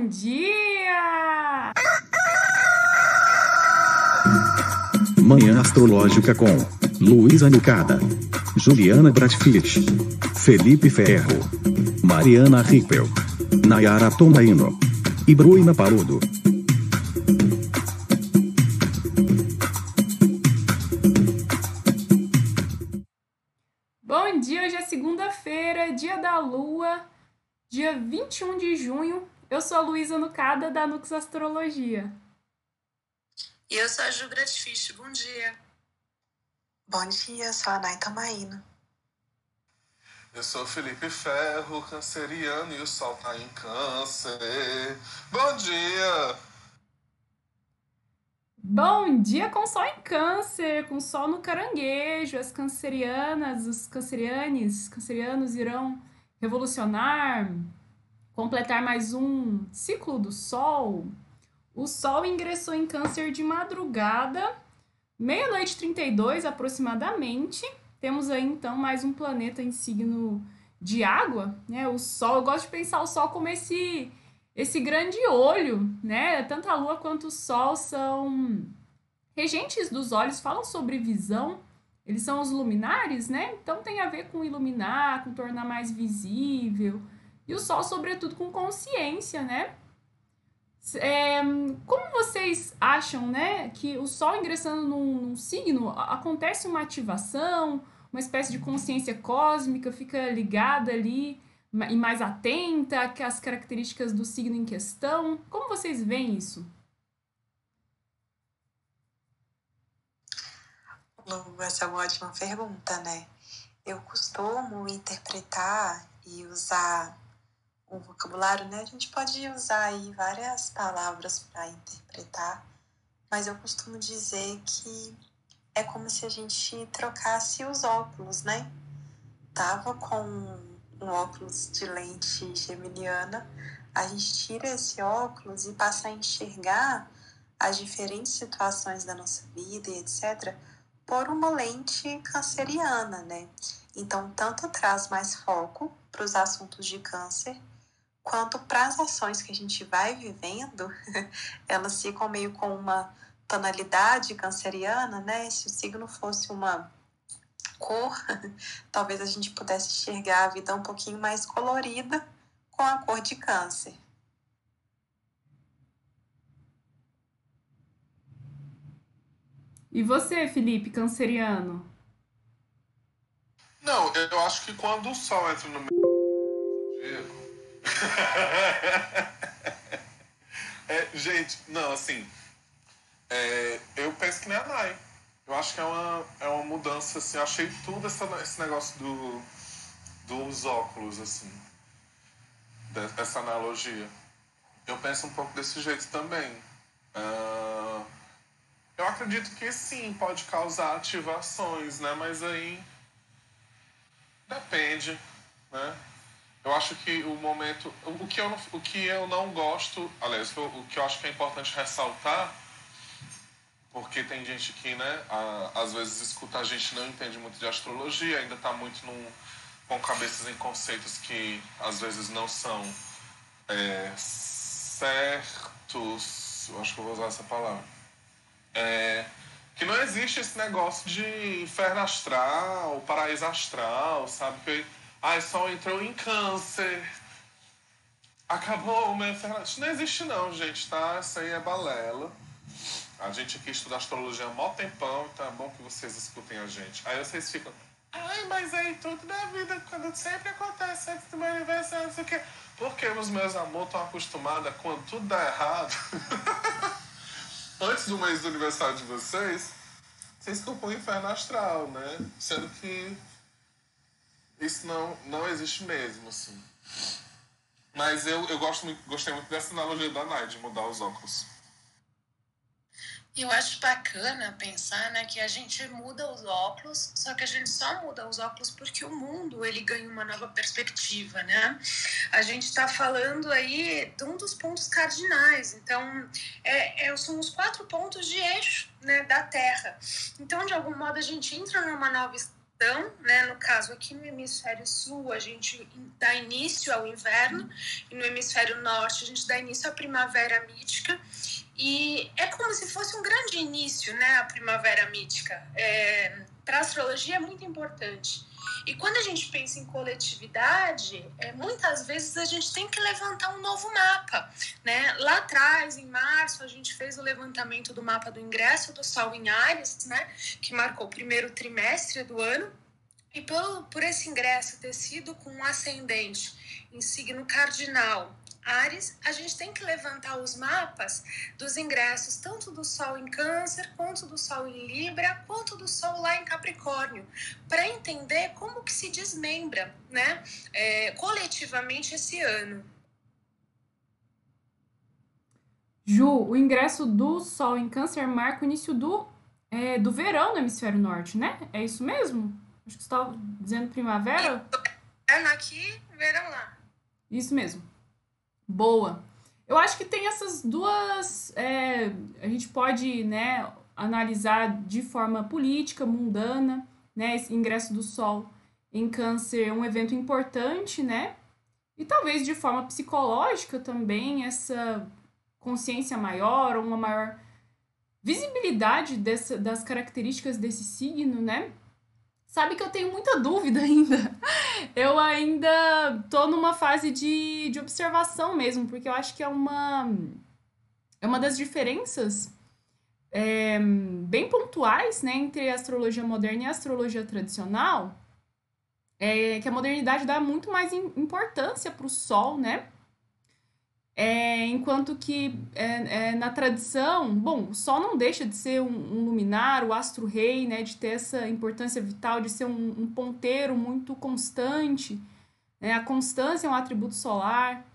Bom dia! Manhã Astrológica com Luísa Nucada, Juliana Bratfitt, Felipe Ferro, Mariana Rippel, Nayara Tomaino e Bruna Paludo. Bom dia, hoje é segunda-feira, dia da lua, dia 21 de junho. Eu sou a Luísa Nucada, da Nux Astrologia. E eu sou a Ju Gratfish. Bom dia. Bom dia, sou a Naita Maíno. Eu sou Felipe Ferro, canceriano, e o sol tá em câncer. Bom dia! Bom dia com sol em câncer, com sol no caranguejo. As cancerianas, os cancerianes, cancerianos irão revolucionar, completar mais um ciclo do sol. O sol ingressou em câncer de madrugada, meia-noite 32 aproximadamente. Temos aí então mais um planeta em signo de água, né? O sol, eu gosto de pensar o sol como esse esse grande olho, né? Tanto a lua quanto o sol são regentes dos olhos, falam sobre visão. Eles são os luminares, né? Então tem a ver com iluminar, com tornar mais visível. E o sol, sobretudo, com consciência, né? É, como vocês acham, né, que o Sol ingressando num, num, signo acontece uma ativação, uma espécie de consciência cósmica fica ligada ali e mais atenta às características do signo em questão? Como vocês veem isso? Essa é uma ótima pergunta, né? Eu costumo interpretar e usar o vocabulário, né? A gente pode usar aí várias palavras para interpretar, mas eu costumo dizer que é como se a gente trocasse os óculos, né? Tava com um óculos de lente geminiana, a gente tira esse óculos e passa a enxergar as diferentes situações da nossa vida e etc. por uma lente canceriana, né? Então, tanto traz mais foco para os assuntos de câncer, quanto para as ações que a gente vai vivendo, elas ficam meio com uma tonalidade canceriana, né? Se o signo fosse uma cor, talvez a gente pudesse enxergar a vida um pouquinho mais colorida com a cor de câncer. E você, Felipe, canceriano? Não, eu acho que quando o sol entra no meio é, gente, não, assim. É, eu penso que nem a Nai. Eu acho que é uma, é uma mudança, assim. Eu achei tudo essa, esse negócio do, dos óculos, assim. Dessa analogia. Eu penso um pouco desse jeito também. Uh, eu acredito que sim, pode causar ativações, né? Mas aí. Depende, né? Eu acho que o momento. O que eu não, o que eu não gosto. Aliás, o que eu acho que é importante ressaltar. Porque tem gente que, né, a, às vezes escuta a gente não entende muito de astrologia, ainda está muito num, com cabeças em conceitos que às vezes não são é, certos. Eu acho que eu vou usar essa palavra. É, que não existe esse negócio de inferno astral, paraíso astral, sabe? Que, Ai, Sol entrou em câncer. Acabou o meu. Isso não existe não, gente, tá? Isso aí é balela. A gente aqui estuda astrologia há mó tempão, então é bom que vocês escutem a gente. Aí vocês ficam, ai, mas aí tudo na vida, quando sempre acontece antes do meu aniversário, não sei o quê. Porque os meus amores estão acostumados quando tudo dá errado. antes do mês do aniversário de vocês, vocês compõem inferno astral, né? Sendo que isso não, não existe mesmo, assim. Mas eu, eu gosto muito, gostei muito dessa analogia da Nai, de mudar os óculos. Eu acho bacana pensar né, que a gente muda os óculos, só que a gente só muda os óculos porque o mundo ele ganha uma nova perspectiva, né? A gente está falando aí de um dos pontos cardinais, então é, é, são os quatro pontos de eixo né, da Terra. Então, de algum modo, a gente entra numa nova estação, né? No caso aqui no hemisfério sul, a gente dá início ao inverno e no hemisfério norte a gente dá início à primavera mítica. E é como se fosse um grande início, né? A primavera mítica. É, Para a astrologia é muito importante. E quando a gente pensa em coletividade, é, muitas vezes a gente tem que levantar um novo mapa. Né? Lá atrás, em março, a gente fez o levantamento do mapa do ingresso do Sol em Ares, né? que marcou o primeiro trimestre do ano. E por, por esse ingresso ter sido com um ascendente em signo cardinal Ares, a gente tem que levantar os mapas dos ingressos, tanto do Sol em Câncer, quanto do Sol em Libra, quanto do Sol lá em Capricórnio, para entender como que se desmembra, né, é, coletivamente esse ano. Ju, o ingresso do Sol em Câncer marca o início do, é, do verão no hemisfério norte, né? É isso mesmo? Acho que você estava dizendo primavera? Ano aqui, verão lá. Isso mesmo. Boa. Eu acho que tem essas duas. É, a gente pode né, analisar de forma política, mundana, né? Esse ingresso do Sol em Câncer um evento importante, né? E talvez de forma psicológica também, essa consciência maior, uma maior visibilidade dessa, das características desse signo, né? Sabe que eu tenho muita dúvida ainda. Eu ainda tô numa fase de, de observação mesmo, porque eu acho que é uma, é uma das diferenças é, bem pontuais né, entre a astrologia moderna e a astrologia tradicional. É que a modernidade dá muito mais importância para o Sol, né? É, enquanto que é, é, na tradição, bom, o Sol não deixa de ser um, um luminar, o astro-rei, né, de ter essa importância vital, de ser um, um ponteiro muito constante. Né? A constância é um atributo solar,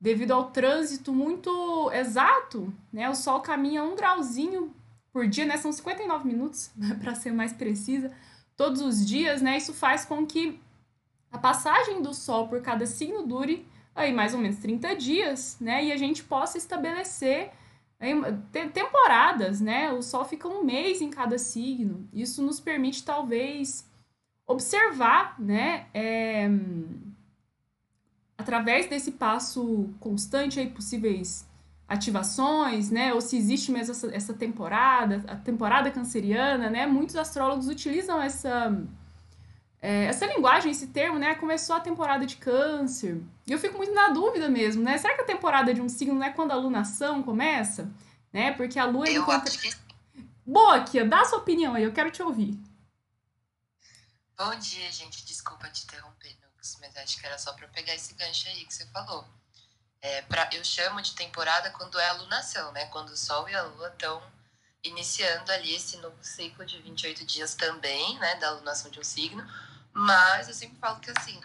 devido ao trânsito muito exato, né? O Sol caminha um grauzinho por dia, né? São 59 minutos, para ser mais precisa, todos os dias, né? Isso faz com que a passagem do Sol por cada signo dure aí mais ou menos 30 dias, né? E a gente possa estabelecer aí, temporadas, né? O Sol fica um mês em cada signo. Isso nos permite, talvez, observar, né? É, através desse passo constante aí, possíveis ativações, né? Ou se existe mesmo essa, essa temporada, a temporada canceriana, né? Muitos astrólogos utilizam essa é, essa linguagem, esse termo, né? Começou a temporada de câncer. E eu fico muito na dúvida mesmo, né? Será que a temporada de um signo não é quando a lunação começa? Né? Porque a lua... Eu enquanto... acho que... Boa, Kia, dá a sua opinião aí, eu quero te ouvir. Bom dia, gente. Desculpa te interromper, Nux, mas acho que era só para pegar esse gancho aí que você falou. É, pra, eu chamo de temporada quando é a lunação, né? Quando o Sol e a Lua estão iniciando ali esse novo ciclo de 28 dias também, né? Da lunação de um signo mas eu sempre falo que assim,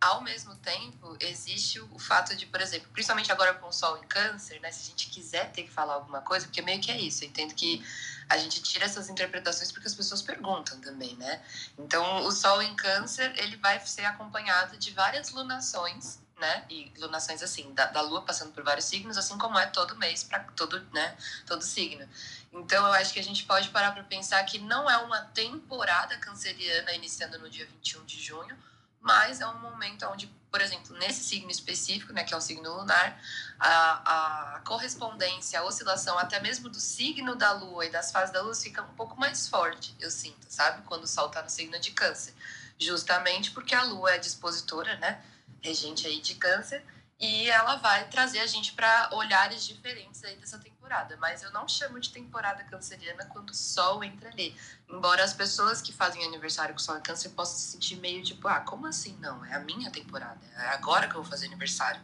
ao mesmo tempo, existe o fato de, por exemplo, principalmente agora com o Sol em Câncer, né? Se a gente quiser ter que falar alguma coisa, porque meio que é isso, eu entendo que a gente tira essas interpretações porque as pessoas perguntam também, né? Então, o Sol em Câncer, ele vai ser acompanhado de várias lunações, né? E lunações assim, da, da Lua passando por vários signos, assim como é todo mês para todo, né? Todo signo. Então, eu acho que a gente pode parar para pensar que não é uma temporada canceriana iniciando no dia 21 de junho, mas é um momento onde, por exemplo, nesse signo específico, né, que é o signo lunar, a, a correspondência, a oscilação até mesmo do signo da lua e das fases da lua fica um pouco mais forte, eu sinto, sabe? Quando o sol está no signo de câncer. Justamente porque a lua é dispositora, né? Regente aí de câncer, e ela vai trazer a gente para olhares diferentes aí dessa temporada. Mas eu não chamo de temporada canceriana quando o sol entra ali. Embora as pessoas que fazem aniversário com o sol em câncer possam se sentir meio tipo, ah, como assim não? É a minha temporada, é agora que eu vou fazer aniversário.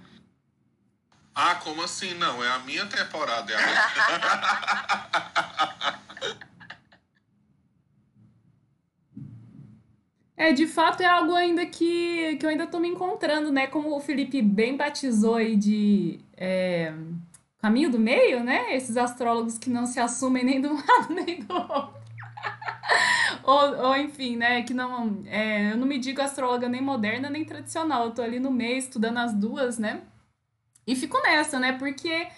Ah, como assim não? É a minha temporada. É a minha... É, de fato é algo ainda que, que eu ainda tô me encontrando, né? Como o Felipe bem batizou aí de é, caminho do meio, né? Esses astrólogos que não se assumem nem do lado nem do outro. ou, ou, enfim, né? Que não. É, eu não me digo astróloga nem moderna nem tradicional. Eu tô ali no meio estudando as duas, né? E fico nessa, né? Porque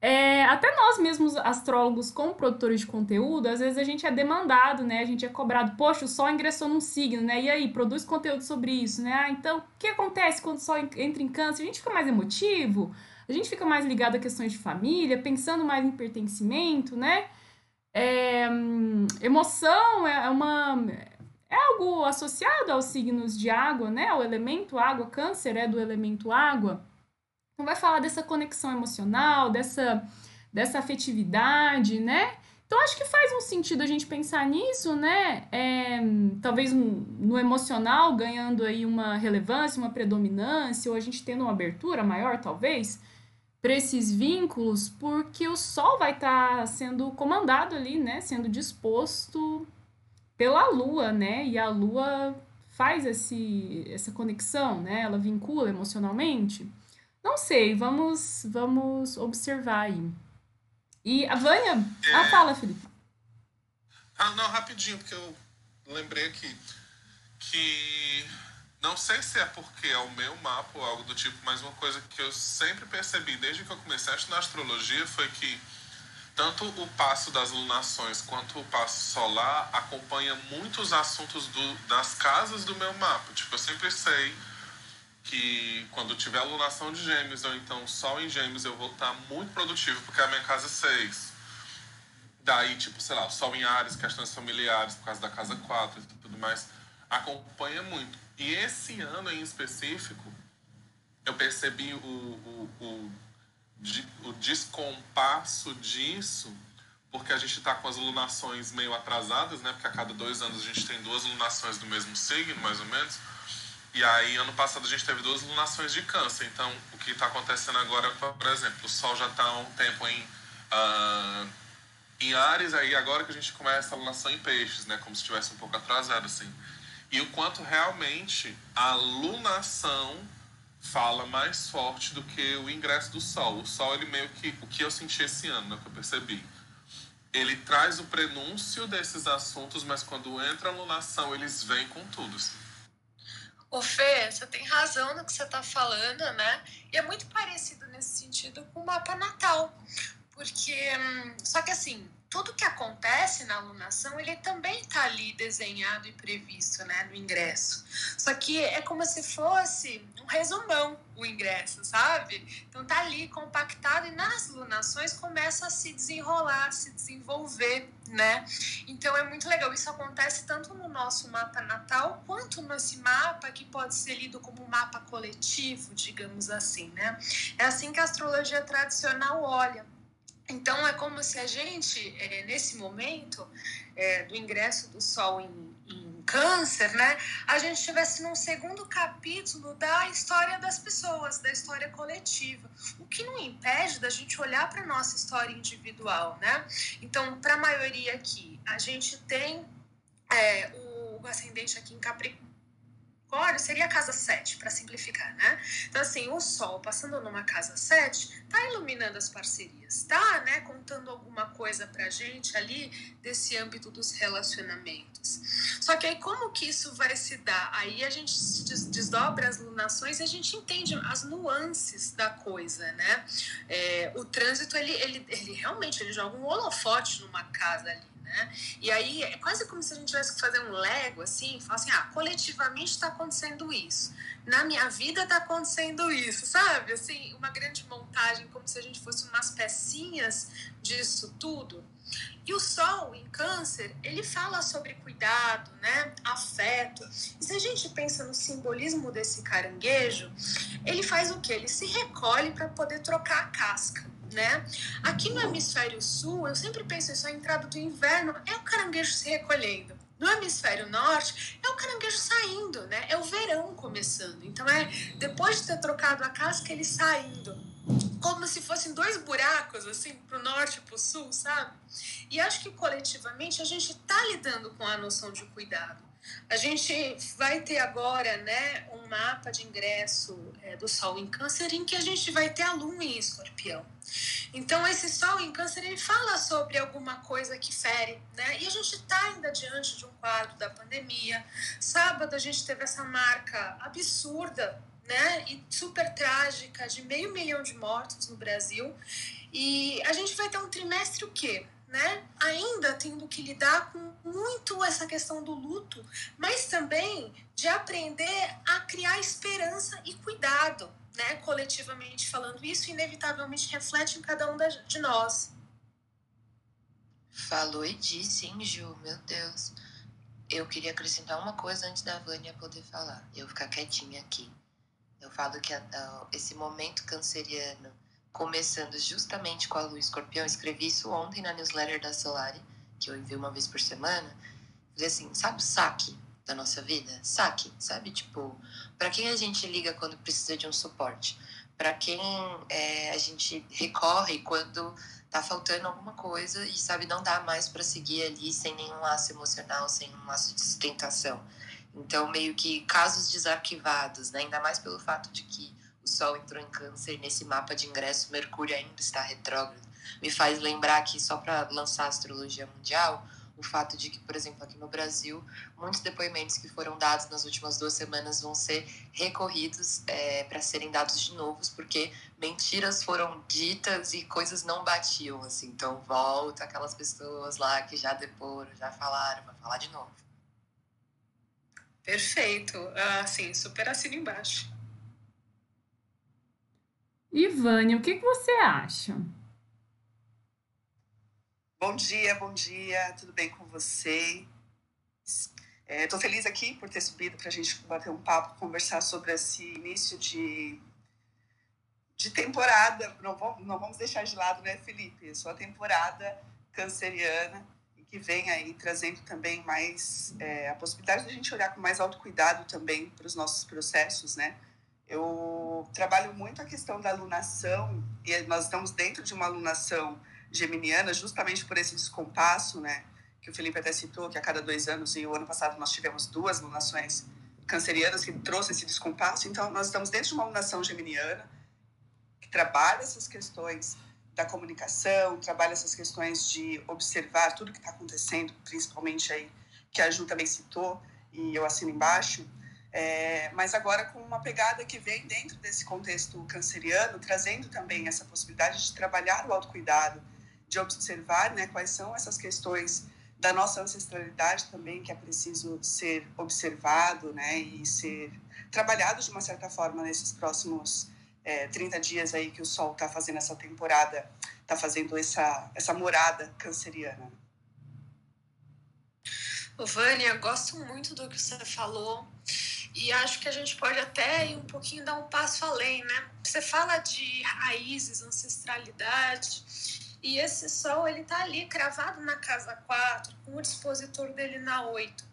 é, até nós mesmos, astrólogos, como produtores de conteúdo, às vezes a gente é demandado, né? A gente é cobrado, poxa, o Sol ingressou num signo, né? E aí, produz conteúdo sobre isso, né? Ah, então, o que acontece quando o Sol entra em câncer? A gente fica mais emotivo, a gente fica mais ligado a questões de família, pensando mais em pertencimento, né? É, emoção é, é uma é algo associado aos signos de água, né? O elemento água, câncer é do elemento água. Então vai falar dessa conexão emocional, dessa, dessa afetividade, né? Então acho que faz um sentido a gente pensar nisso, né? É, talvez no emocional ganhando aí uma relevância, uma predominância, ou a gente tendo uma abertura maior, talvez, para esses vínculos, porque o Sol vai estar tá sendo comandado ali, né? Sendo disposto pela Lua, né? E a Lua faz esse, essa conexão, né? Ela vincula emocionalmente. Não sei, vamos, vamos observar aí. E a Vânia. É... Ah, fala, Felipe. Ah, não, rapidinho, porque eu lembrei aqui que. Não sei se é porque é o meu mapa ou algo do tipo, mas uma coisa que eu sempre percebi desde que eu comecei a estudar astrologia foi que tanto o passo das lunações quanto o passo solar acompanha muitos assuntos do, das casas do meu mapa. Tipo, eu sempre sei que quando tiver alunação de gêmeos ou então sol em gêmeos eu vou estar muito produtivo porque a minha casa é 6. Daí, tipo, sei lá, sol em Ares, questões familiares por causa da casa 4 e tudo mais, acompanha muito. E esse ano em específico, eu percebi o, o, o, o descompasso disso porque a gente está com as lunações meio atrasadas, né? Porque a cada dois anos a gente tem duas lunações do mesmo signo, mais ou menos. E aí, ano passado, a gente teve duas lunações de câncer. Então, o que está acontecendo agora, por exemplo, o Sol já está há um tempo em, uh, em Ares, aí agora que a gente começa a lunação em Peixes, né? Como se estivesse um pouco atrasado, assim. E o quanto realmente a lunação fala mais forte do que o ingresso do Sol. O Sol, ele meio que... O que eu senti esse ano, né, que eu percebi. Ele traz o prenúncio desses assuntos, mas quando entra a lunação, eles vêm com tudo, assim. Ô Fê, você tem razão no que você está falando, né? E é muito parecido nesse sentido com o mapa natal. Porque, hum, só que assim, tudo que acontece na alunação, ele também está ali desenhado e previsto, né, no ingresso. Só que é como se fosse um resumão o ingresso, sabe? Então tá ali compactado e nas lunações começa a se desenrolar, a se desenvolver, né? Então é muito legal. Isso acontece tanto no nosso mapa natal quanto nesse mapa que pode ser lido como um mapa coletivo, digamos assim, né? É assim que a astrologia tradicional olha então, é como se a gente, é, nesse momento é, do ingresso do Sol em Câncer, né, a gente estivesse num segundo capítulo da história das pessoas, da história coletiva. O que não impede da gente olhar para nossa história individual, né? Então, para a maioria aqui, a gente tem é, o ascendente aqui em Capricórnio Capricórnio seria a casa 7, para simplificar, né? Então, assim, o Sol passando numa casa 7 tá iluminando as parcerias, tá, né? Contando alguma coisa pra gente ali desse âmbito dos relacionamentos. Só que aí, como que isso vai se dar? Aí a gente desdobra as lunações e a gente entende as nuances da coisa, né? É, o trânsito, ele, ele, ele realmente ele joga um holofote numa casa ali né? E aí é quase como se a gente tivesse que fazer um lego assim, falar assim, ah, coletivamente está acontecendo isso, na minha vida está acontecendo isso, sabe? Assim, uma grande montagem, como se a gente fosse umas pecinhas disso tudo. E o Sol em Câncer, ele fala sobre cuidado, né? Afeto. E se a gente pensa no simbolismo desse caranguejo, ele faz o quê? Ele se recolhe para poder trocar a casca né? Aqui no hemisfério sul, eu sempre penso isso, a entrada do inverno é o caranguejo se recolhendo. No hemisfério norte, é o caranguejo saindo, né? É o verão começando. Então, é depois de ter trocado a casca, ele saindo. Como se fossem dois buracos, assim, pro norte e pro sul, sabe? E acho que coletivamente a gente tá lidando com a noção de cuidado. A gente vai ter agora né, um mapa de ingresso é, do Sol em Câncer em que a gente vai ter a Lua em Escorpião. Então, esse Sol em Câncer ele fala sobre alguma coisa que fere, né? E a gente está ainda diante de um quadro da pandemia. Sábado a gente teve essa marca absurda né, e super trágica de meio milhão de mortos no Brasil. E a gente vai ter um trimestre o quê? Né? Ainda tendo que lidar com muito essa questão do luto, mas também de aprender a criar esperança e cuidado, né? Coletivamente falando, isso inevitavelmente reflete em cada um de nós. Falou e disse, hein, Ju? Meu Deus. Eu queria acrescentar uma coisa antes da Vânia poder falar. Eu ficar quietinha aqui. Eu falo que esse momento canceriano começando justamente com a lua escorpião. escrevi isso ontem na newsletter da Solari, que eu envio uma vez por semana. Falei assim, sabe o saque da nossa vida? Saque, sabe? Tipo, para quem a gente liga quando precisa de um suporte? Para quem é, a gente recorre quando tá faltando alguma coisa e sabe não dá mais para seguir ali sem nenhum laço emocional, sem um laço de sustentação. Então, meio que casos desarquivados, né? ainda mais pelo fato de que Sol entrou em Câncer nesse mapa de ingresso, Mercúrio ainda está retrógrado. Me faz lembrar que, só para lançar a astrologia mundial, o fato de que, por exemplo, aqui no Brasil, muitos depoimentos que foram dados nas últimas duas semanas vão ser recorridos é, para serem dados de novo, porque mentiras foram ditas e coisas não batiam, assim. Então, volta aquelas pessoas lá que já deporam, já falaram, vai falar de novo. Perfeito. Ah, sim, super assino embaixo. Ivânia, o que, que você acha? Bom dia, bom dia, tudo bem com vocês? Estou é, feliz aqui por ter subido para a gente bater um papo, conversar sobre esse início de, de temporada. Não vamos, não vamos deixar de lado, né, Felipe? Sua temporada canceriana e que vem aí trazendo também mais é, a possibilidade de a gente olhar com mais autocuidado também para os nossos processos, né? Eu trabalho muito a questão da alunação e nós estamos dentro de uma alunação geminiana justamente por esse descompasso, né? Que o Felipe até citou, que a cada dois anos, e o ano passado nós tivemos duas alunações cancerianas que trouxe esse descompasso. Então, nós estamos dentro de uma alunação geminiana que trabalha essas questões da comunicação, trabalha essas questões de observar tudo que está acontecendo, principalmente aí, que a Ju também citou, e eu assino embaixo, é, mas agora com uma pegada que vem dentro desse contexto canceriano, trazendo também essa possibilidade de trabalhar o autocuidado, de observar né, quais são essas questões da nossa ancestralidade também, que é preciso ser observado né, e ser trabalhado de uma certa forma nesses próximos é, 30 dias aí que o Sol está fazendo essa temporada, está fazendo essa, essa morada canceriana. Vânia, gosto muito do que você falou e acho que a gente pode até ir um pouquinho dar um passo além, né? Você fala de raízes, ancestralidade, e esse sol ele tá ali cravado na casa 4, com o dispositor dele na 8.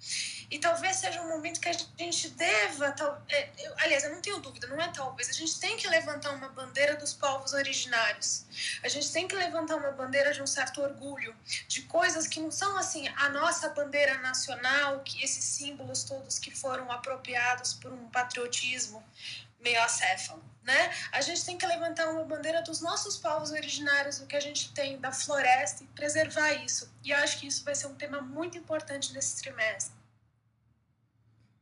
E talvez seja um momento que a gente deva, tal, é, eu, aliás, eu não tenho dúvida, não é talvez, a gente tem que levantar uma bandeira dos povos originários. A gente tem que levantar uma bandeira de um certo orgulho, de coisas que não são assim a nossa bandeira nacional, que esses símbolos todos que foram apropriados por um patriotismo meio acéfalo, né? A gente tem que levantar uma bandeira dos nossos povos originários, do que a gente tem da floresta e preservar isso. E eu acho que isso vai ser um tema muito importante nesse trimestre.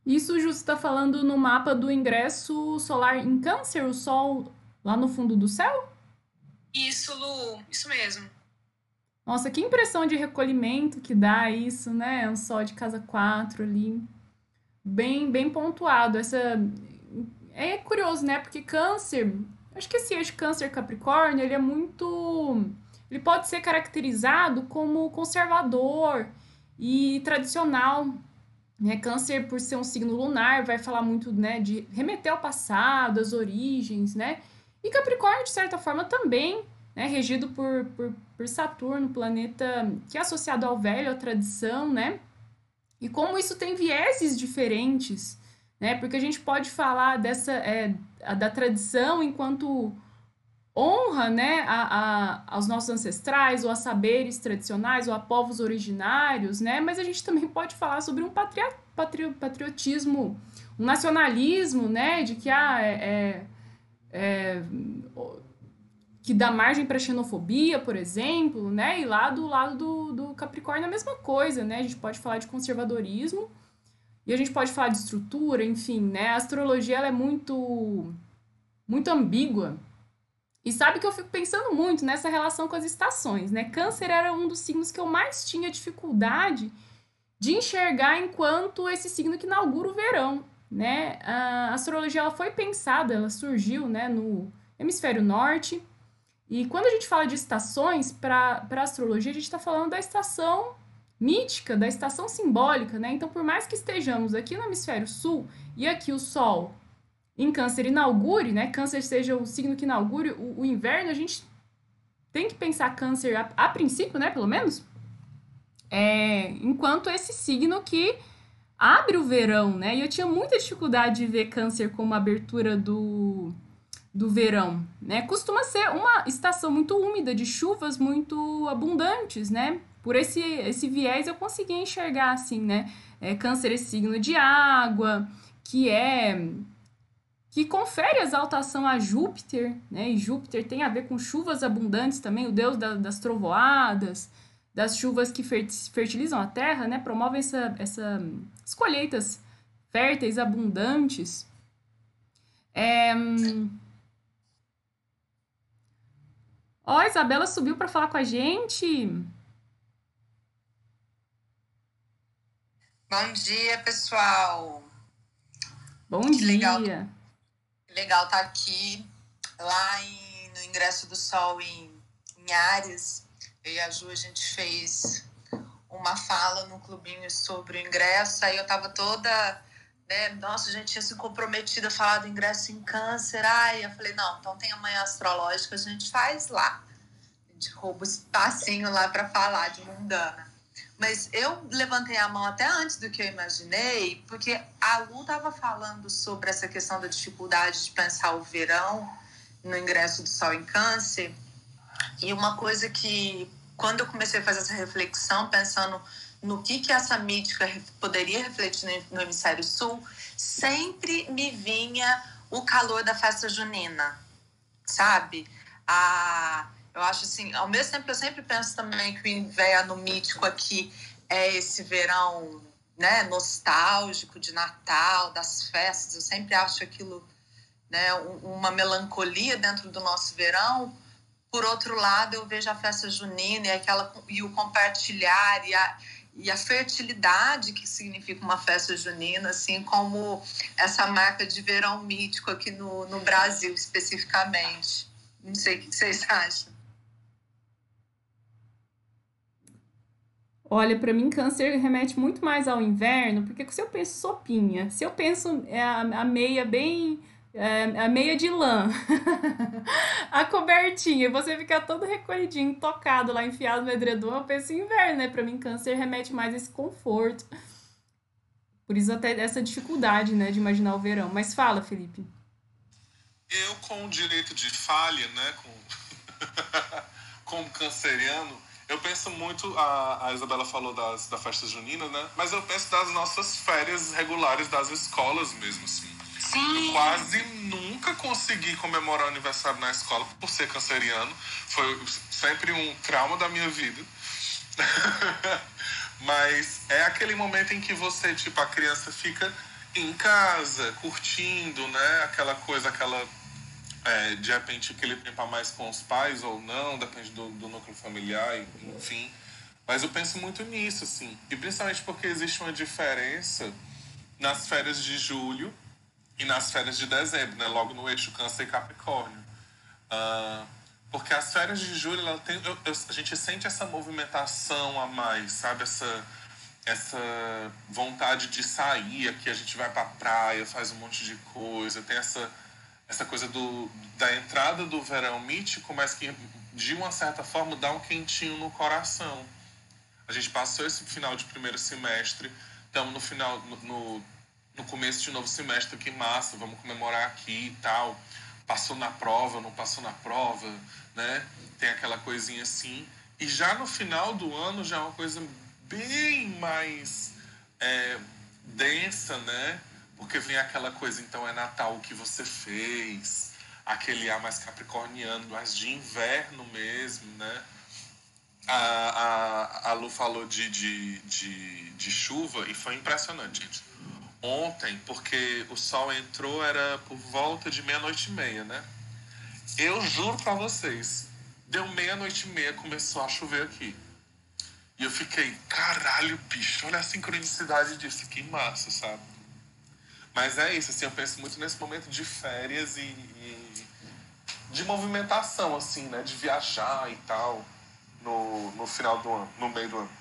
Isso, Ju, está falando no mapa do ingresso solar em Câncer, o Sol lá no fundo do céu? Isso, Lu, isso mesmo. Nossa, que impressão de recolhimento que dá isso, né? Um Sol de casa 4 ali. Bem, bem pontuado. Essa é curioso, né? Porque Câncer, acho que esse eixo Câncer Capricórnio, ele é muito ele pode ser caracterizado como conservador e tradicional né? Câncer, por ser um signo lunar, vai falar muito né, de remeter ao passado, às origens, né? E Capricórnio, de certa forma, também, né, regido por, por, por Saturno, planeta que é associado ao velho, à tradição, né? E como isso tem vieses diferentes, né? Porque a gente pode falar dessa é, da tradição enquanto honra né, a, a, aos nossos ancestrais, ou a saberes tradicionais, ou a povos originários, né? Mas a gente também pode falar sobre um patri, patri, patriotismo, um nacionalismo, né? De que ah, é, é, é que dá margem para xenofobia, por exemplo, né? E lá do lado do, do Capricórnio a mesma coisa, né? A gente pode falar de conservadorismo e a gente pode falar de estrutura, enfim, né? A astrologia ela é muito muito ambígua, E sabe que eu fico pensando muito nessa relação com as estações, né? Câncer era um dos signos que eu mais tinha dificuldade de enxergar enquanto esse signo que inaugura o verão, né? A astrologia ela foi pensada, ela surgiu, né, no hemisfério norte. E quando a gente fala de estações para astrologia, a gente está falando da estação mítica, da estação simbólica, né? Então, por mais que estejamos aqui no hemisfério sul e aqui o Sol em Câncer inaugure, né? Câncer seja o signo que inaugure o, o inverno, a gente tem que pensar Câncer a, a princípio, né? Pelo menos, é, enquanto esse signo que abre o verão, né? E eu tinha muita dificuldade de ver Câncer como abertura do, do verão, né? Costuma ser uma estação muito úmida, de chuvas muito abundantes, né? Por esse, esse viés eu consegui enxergar assim, né? É, câncer é signo de água, que é que confere exaltação a Júpiter, né? E Júpiter tem a ver com chuvas abundantes também, o deus da, das trovoadas, das chuvas que fertilizam a terra, né? Promovem essa, essa, as colheitas férteis, abundantes. É... Ó, oh, Isabela subiu para falar com a gente. Bom dia, pessoal. Bom que dia. Legal, legal estar tá aqui, lá em, no Ingresso do Sol em, em Ares. Eu e a Ju, a gente fez uma fala no clubinho sobre o ingresso, aí eu tava toda, né, nossa, a gente tinha se comprometido a falar do ingresso em câncer, ai, eu falei, não, então tem amanhã astrológica, a gente faz lá. A gente rouba o espacinho lá para falar de mundana. Mas eu levantei a mão até antes do que eu imaginei, porque a Lu estava falando sobre essa questão da dificuldade de pensar o verão no ingresso do Sol em Câncer. E uma coisa que, quando eu comecei a fazer essa reflexão, pensando no que, que essa mítica poderia refletir no hemisfério sul, sempre me vinha o calor da festa junina, sabe? A eu acho assim, ao mesmo tempo eu sempre penso também que o inverno mítico aqui é esse verão, né, nostálgico de Natal, das festas. Eu sempre acho aquilo, né, uma melancolia dentro do nosso verão. Por outro lado, eu vejo a festa junina e aquela e o compartilhar e a e a fertilidade que significa uma festa junina, assim como essa marca de verão mítico aqui no, no Brasil especificamente. Não sei o que vocês acham. Olha, para mim, câncer remete muito mais ao inverno, porque se eu penso sopinha, se eu penso é, a, a meia bem. É, a meia de lã, a cobertinha, você fica todo recolhidinho, tocado lá, enfiado no edredom, eu penso em inverno, né? Para mim, câncer remete mais a esse conforto. Por isso, até essa dificuldade, né, de imaginar o verão. Mas fala, Felipe. Eu, com o direito de falha, né, com... como canceriano, eu penso muito, a, a Isabela falou das, da festa junina, né? Mas eu penso das nossas férias regulares das escolas mesmo, assim. Sim. Eu quase nunca consegui comemorar o aniversário na escola por ser canceriano. Foi sempre um trauma da minha vida. Mas é aquele momento em que você, tipo, a criança fica em casa, curtindo, né? Aquela coisa, aquela é, de repente aquele tempo a mais com os pais ou não, depende do, do núcleo familiar, enfim. Mas eu penso muito nisso, assim. E principalmente porque existe uma diferença nas férias de julho e nas férias de dezembro, né? Logo no eixo Câncer e Capricórnio. Uh, porque as férias de julho, ela tem, eu, eu, a gente sente essa movimentação a mais, sabe? Essa, essa vontade de sair, aqui a gente vai pra praia, faz um monte de coisa, tem essa essa coisa do, da entrada do verão mítico, mas que de uma certa forma dá um quentinho no coração. A gente passou esse final de primeiro semestre, estamos no final, no, no começo de novo semestre, que massa, vamos comemorar aqui e tal. Passou na prova, não passou na prova, né? Tem aquela coisinha assim. E já no final do ano já é uma coisa bem mais é, densa, né? Porque vem aquela coisa, então é Natal o que você fez, aquele ar mais capricorniano, mas de inverno mesmo, né? A, a, a Lu falou de, de, de, de chuva e foi impressionante, gente. Ontem, porque o sol entrou, era por volta de meia-noite e meia, né? Eu juro para vocês, deu meia-noite e meia, começou a chover aqui. E eu fiquei, caralho, bicho, olha a sincronicidade disso, que massa, sabe? Mas é isso, assim, eu penso muito nesse momento de férias e, e de movimentação, assim, né? De viajar e tal no, no final do ano, no meio do ano.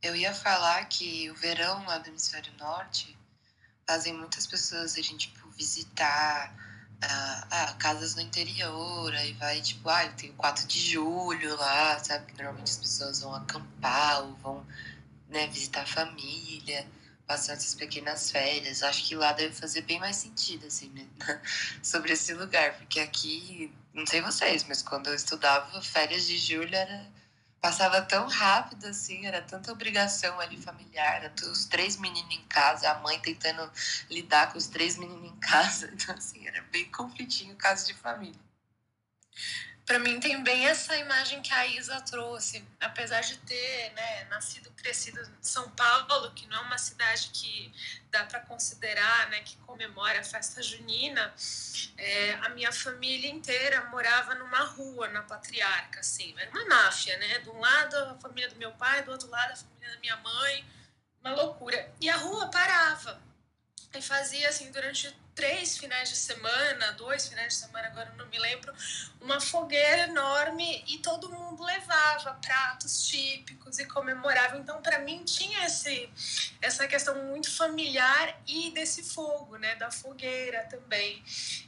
Eu ia falar que o verão lá do hemisfério norte fazem muitas pessoas irem, tipo, visitar ah, ah, casas no interior, aí vai, tipo, ah, eu tenho 4 de julho lá, sabe? Normalmente as pessoas vão acampar ou vão, né, visitar a família, passar essas pequenas férias. Acho que lá deve fazer bem mais sentido, assim, né? sobre esse lugar, porque aqui, não sei vocês, mas quando eu estudava, férias de julho era passava tão rápido assim, era tanta obrigação ali familiar, era os três meninos em casa, a mãe tentando lidar com os três meninos em casa, então assim, era bem conflitinho o caso de família para mim tem bem essa imagem que a Isa trouxe, apesar de ter né, nascido crescido em São Paulo, que não é uma cidade que dá para considerar, né, que comemora a festa junina, é, a minha família inteira morava numa rua na Patriarca, assim, era uma máfia, né? De um lado a família do meu pai, do outro lado a família da minha mãe, uma loucura. E a rua parava. E fazia assim durante três finais de semana, dois finais de semana, agora não me lembro, uma fogueira enorme e todo mundo levava pratos típicos e comemorava. Então, para mim, tinha esse, essa questão muito familiar e desse fogo, né, da fogueira também.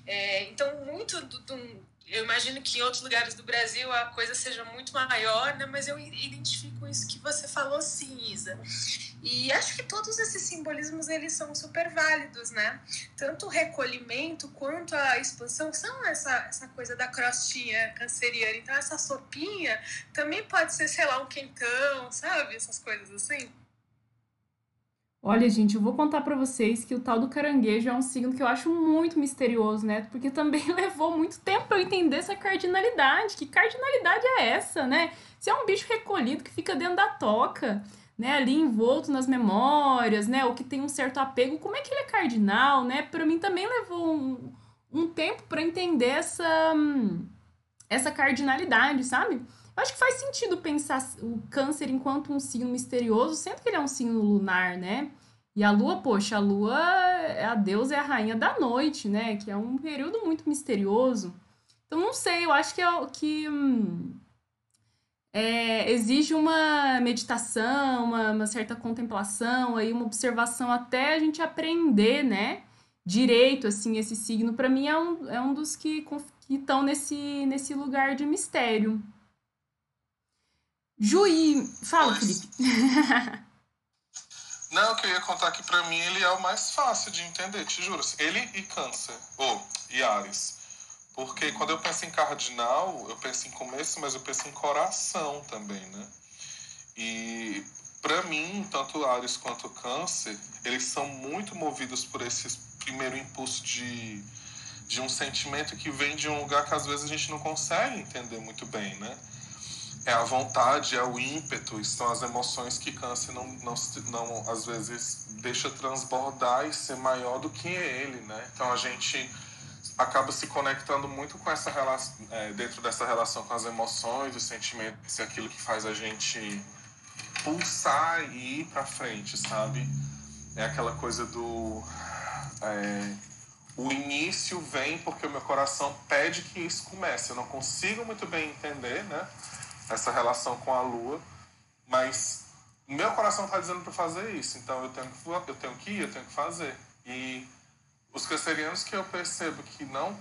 É, então, muito do, do eu imagino que em outros lugares do Brasil a coisa seja muito maior, né? mas eu identifico isso que você falou sim, Isa. E acho que todos esses simbolismos eles são super válidos, né? Tanto o recolhimento quanto a expansão são essa, essa coisa da crostinha canceriana. Então essa sopinha também pode ser, sei lá, um quentão, sabe? Essas coisas assim. Olha, gente, eu vou contar para vocês que o tal do caranguejo é um signo que eu acho muito misterioso, né? Porque também levou muito tempo para eu entender essa cardinalidade. Que cardinalidade é essa, né? Se é um bicho recolhido que fica dentro da toca, né, ali envolto nas memórias, né, ou que tem um certo apego, como é que ele é cardinal, né? Para mim também levou um, um tempo para entender essa essa cardinalidade, sabe? Acho que faz sentido pensar o câncer enquanto um signo misterioso, sendo que ele é um signo lunar, né? E a lua, poxa, a lua é a deusa, é a rainha da noite, né? Que é um período muito misterioso. Então, não sei, eu acho que, é, que hum, é, exige uma meditação, uma, uma, certa contemplação, aí uma observação até a gente aprender, né? Direito, assim, esse signo. Para mim é um, é um dos que estão nesse, nesse lugar de mistério. Juí. Fala, pois. Felipe. Não, que eu ia contar que para mim ele é o mais fácil de entender, te juro. Ele e Câncer, ou oh, e Ares. Porque quando eu penso em cardinal, eu penso em começo, mas eu penso em coração também, né? E para mim, tanto Ares quanto Câncer, eles são muito movidos por esse primeiro impulso de, de um sentimento que vem de um lugar que às vezes a gente não consegue entender muito bem, né? É a vontade, é o ímpeto, são as emoções que câncer não, não, não às vezes deixa transbordar e ser maior do que ele, né? Então a gente acaba se conectando muito com essa relação, é, dentro dessa relação com as emoções, os sentimentos, e aquilo que faz a gente pulsar e ir para frente, sabe? É aquela coisa do é, o início vem porque o meu coração pede que isso comece. Eu não consigo muito bem entender, né? Essa relação com a lua, mas meu coração está dizendo para fazer isso, então eu tenho, que, eu tenho que ir, eu tenho que fazer. E os cancerianos que eu percebo que não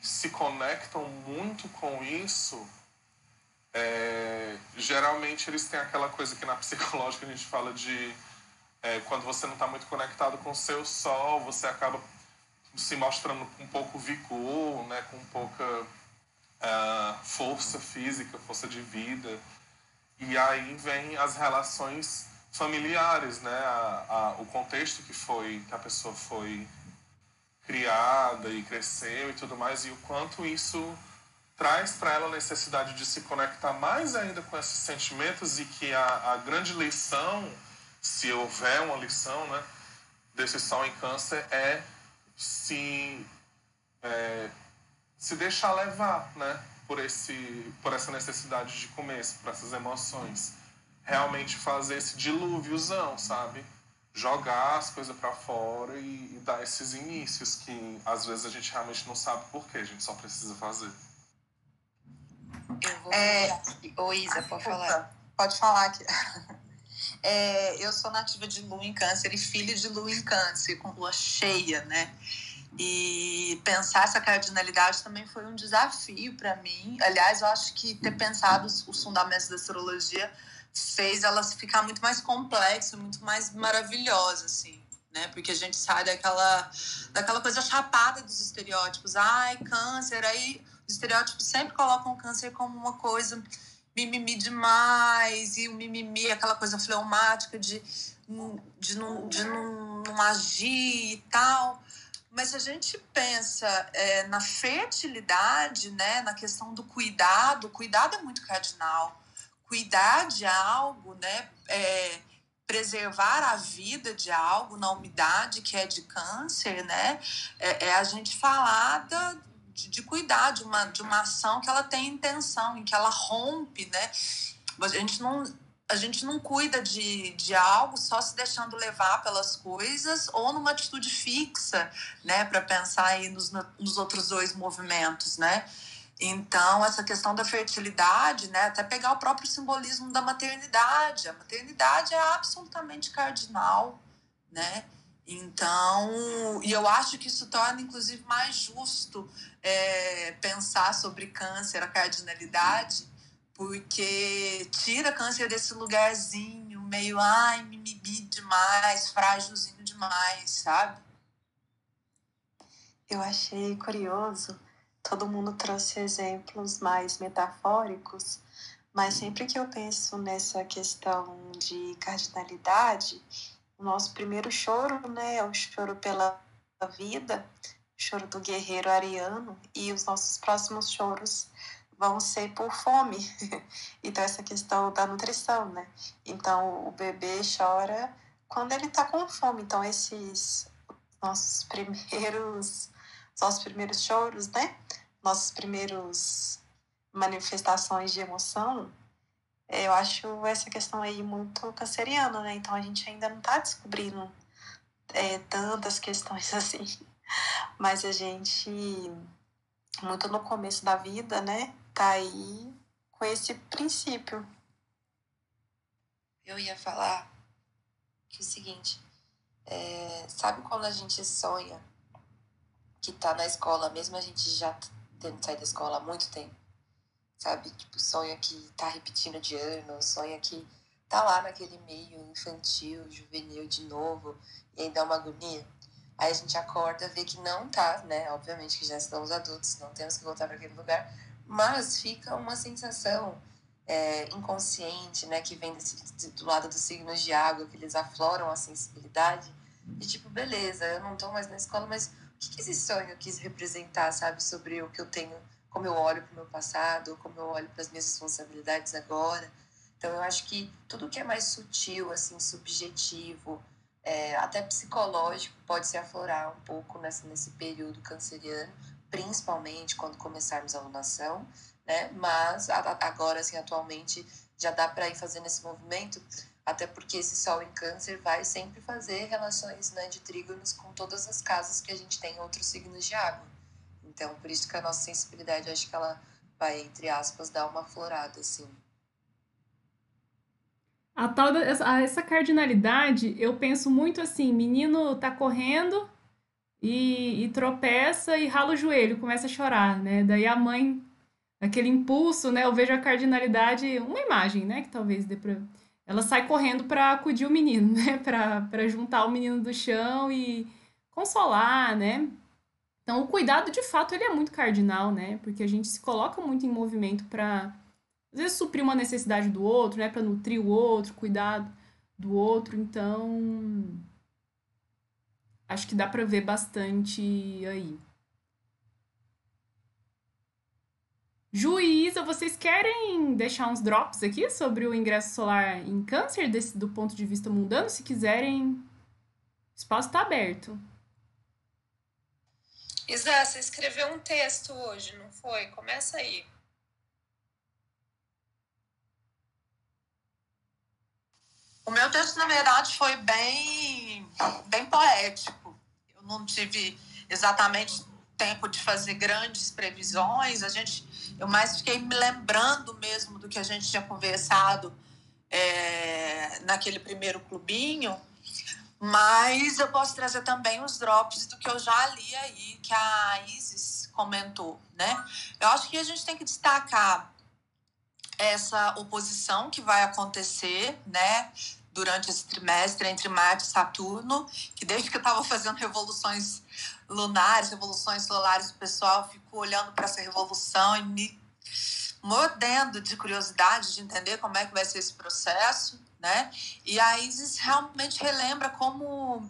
se conectam muito com isso, é, geralmente eles têm aquela coisa que na psicológica a gente fala de é, quando você não está muito conectado com o seu sol, você acaba se mostrando com um pouco vigor, né, com pouca uh, força física, força de vida. E aí vem as relações familiares, né? A, a, o contexto que foi que a pessoa foi criada e cresceu e tudo mais e o quanto isso traz para ela a necessidade de se conectar mais ainda com esses sentimentos e que a, a grande lição, se houver uma lição, né, desse sol em câncer é se é, se deixar levar, né? Por, esse, por essa necessidade de começo, por essas emoções. Realmente fazer esse dilúviozão, sabe? Jogar as coisas para fora e, e dar esses inícios que às vezes a gente realmente não sabe por quê, a gente só precisa fazer. Eu vou. É... Ô, Isa, pode falar. Pode falar aqui. É, eu sou nativa de Lua em Câncer e filha de Lua em Câncer, com Lua cheia, né? E pensar essa cardinalidade também foi um desafio para mim. Aliás, eu acho que ter pensado os fundamentos da astrologia fez ela ficar muito mais complexa, muito mais maravilhosa, assim, né? Porque a gente sai daquela, daquela coisa chapada dos estereótipos. Ai, câncer, aí os estereótipos sempre colocam o câncer como uma coisa mimimi demais, e o mimimi, aquela coisa fleumática de, de, não, de não, não agir e tal. Mas se a gente pensa é, na fertilidade, né, na questão do cuidado, cuidado é muito cardinal. Cuidar de algo, né, é, preservar a vida de algo na umidade que é de câncer, né, é, é a gente falar da, de, de, cuidar de uma, de uma ação que ela tem intenção, em que ela rompe, né. A gente não a gente não cuida de, de algo só se deixando levar pelas coisas ou numa atitude fixa, né, para pensar aí nos, nos outros dois movimentos, né? Então, essa questão da fertilidade, né, até pegar o próprio simbolismo da maternidade, a maternidade é absolutamente cardinal, né? Então, e eu acho que isso torna, inclusive, mais justo é, pensar sobre câncer, a cardinalidade, porque tira câncer desse lugarzinho, meio, ai, mimimi demais, frágilzinho demais, sabe? Eu achei curioso, todo mundo trouxe exemplos mais metafóricos, mas sempre que eu penso nessa questão de cardinalidade, o nosso primeiro choro, né, é o choro pela vida, o choro do guerreiro ariano, e os nossos próximos choros vão ser por fome. então, essa questão da nutrição, né? Então, o bebê chora quando ele tá com fome. Então, esses nossos primeiros, nossos primeiros choros, né? Nossos primeiros manifestações de emoção, eu acho essa questão aí muito canceriana, né? Então, a gente ainda não tá descobrindo é, tantas questões assim. Mas a gente, muito no começo da vida, né? Tá aí com esse princípio. Eu ia falar que é o seguinte, é, sabe quando a gente sonha que tá na escola, mesmo a gente já tendo saído da escola há muito tempo, sabe? Tipo, sonha que tá repetindo de ano, sonha que tá lá naquele meio infantil, juvenil de novo, e aí dá uma agonia. Aí a gente acorda, vê que não tá, né? Obviamente que já estamos adultos, não temos que voltar para aquele lugar, mas fica uma sensação é, inconsciente, né, que vem desse, do lado dos signos de água, que eles afloram a sensibilidade, e tipo, beleza, eu não estou mais na escola, mas o que, que esse sonho quis representar, sabe, sobre o que eu tenho, como eu olho para o meu passado, como eu olho para as minhas responsabilidades agora. Então, eu acho que tudo que é mais sutil, assim, subjetivo, é, até psicológico, pode se aflorar um pouco nessa, nesse período canceriano, principalmente quando começarmos a alunação, né? Mas agora, assim, atualmente, já dá para ir fazendo esse movimento, até porque esse Sol em Câncer vai sempre fazer relações né, de trígonos com todas as casas que a gente tem outros signos de água. Então, por isso que a nossa sensibilidade, acho que ela vai, entre aspas, dar uma florada, assim. A tal da, essa cardinalidade, eu penso muito assim, menino tá correndo, e, e tropeça e rala o joelho, começa a chorar, né? Daí a mãe, aquele impulso, né? Eu vejo a cardinalidade, uma imagem, né? Que talvez dê pra... Ela sai correndo para acudir o menino, né? Para juntar o menino do chão e consolar, né? Então, o cuidado, de fato, ele é muito cardinal, né? Porque a gente se coloca muito em movimento para, às vezes, suprir uma necessidade do outro, né? Para nutrir o outro, cuidar do outro. Então, acho que dá para ver bastante aí. Ju Isa, vocês querem deixar uns drops aqui sobre o ingresso solar em câncer, desse, do ponto de vista mundano? Se quiserem, o espaço está aberto. Isa, você escreveu um texto hoje, não foi? Começa aí. O meu texto, na verdade, foi bem, bem poético. Não tive exatamente tempo de fazer grandes previsões. A gente, eu mais fiquei me lembrando mesmo do que a gente tinha conversado é, naquele primeiro clubinho. Mas eu posso trazer também os drops do que eu já li aí, que a Isis comentou, né? Eu acho que a gente tem que destacar essa oposição que vai acontecer, né? Durante esse trimestre entre Marte e Saturno, que desde que eu estava fazendo revoluções lunares, revoluções solares, o pessoal ficou olhando para essa revolução e me mordendo de curiosidade de entender como é que vai ser esse processo né? E a Isis realmente relembra como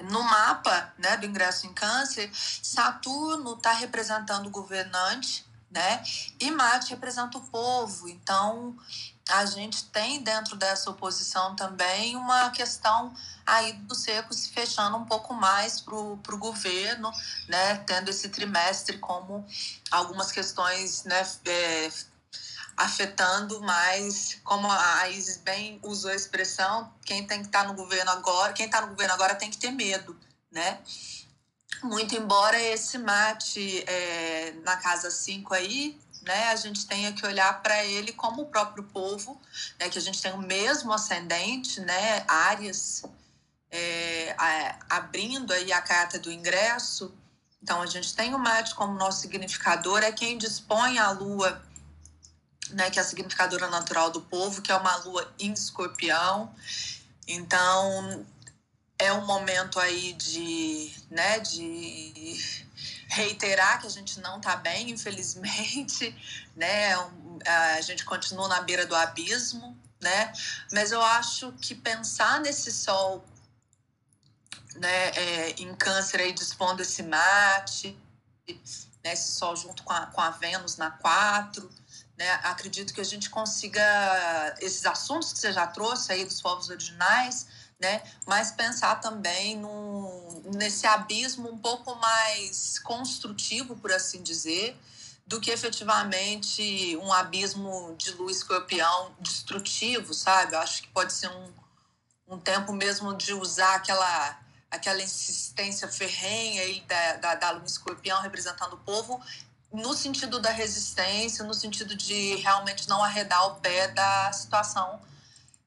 no mapa né, do ingresso em câncer, Saturno está representando o governante, né? E Marte representa o povo. Então, a gente tem dentro dessa oposição também uma questão aí do seco se fechando um pouco mais para o governo, né? Tendo esse trimestre como algumas questões né, é, afetando mais, como a Isis bem usou a expressão, quem tem que estar tá no governo agora, quem está no governo agora tem que ter medo, né? Muito embora esse mate é, na casa 5 aí, né, a gente tenha que olhar para ele como o próprio povo, né, que a gente tem o mesmo ascendente, né, áreas é, a, abrindo aí a carta do ingresso. Então a gente tem o mate como nosso significador, é quem dispõe a lua né, que é a significadora natural do povo, que é uma lua em escorpião. Então, é um momento aí de, né, de reiterar que a gente não está bem, infelizmente, né? A gente continua na beira do abismo, né? Mas eu acho que pensar nesse sol, né, é, em câncer aí dispondo esse mate, né, esse sol junto com a, com a Vênus na 4, né? Acredito que a gente consiga esses assuntos que você já trouxe aí dos povos originais, né? Mas pensar também no, nesse abismo um pouco mais construtivo, por assim dizer, do que efetivamente um abismo de luz escorpião destrutivo, sabe? Eu acho que pode ser um, um tempo mesmo de usar aquela aquela insistência ferrenha aí da, da, da luz escorpião representando o povo no sentido da resistência, no sentido de realmente não arredar o pé da situação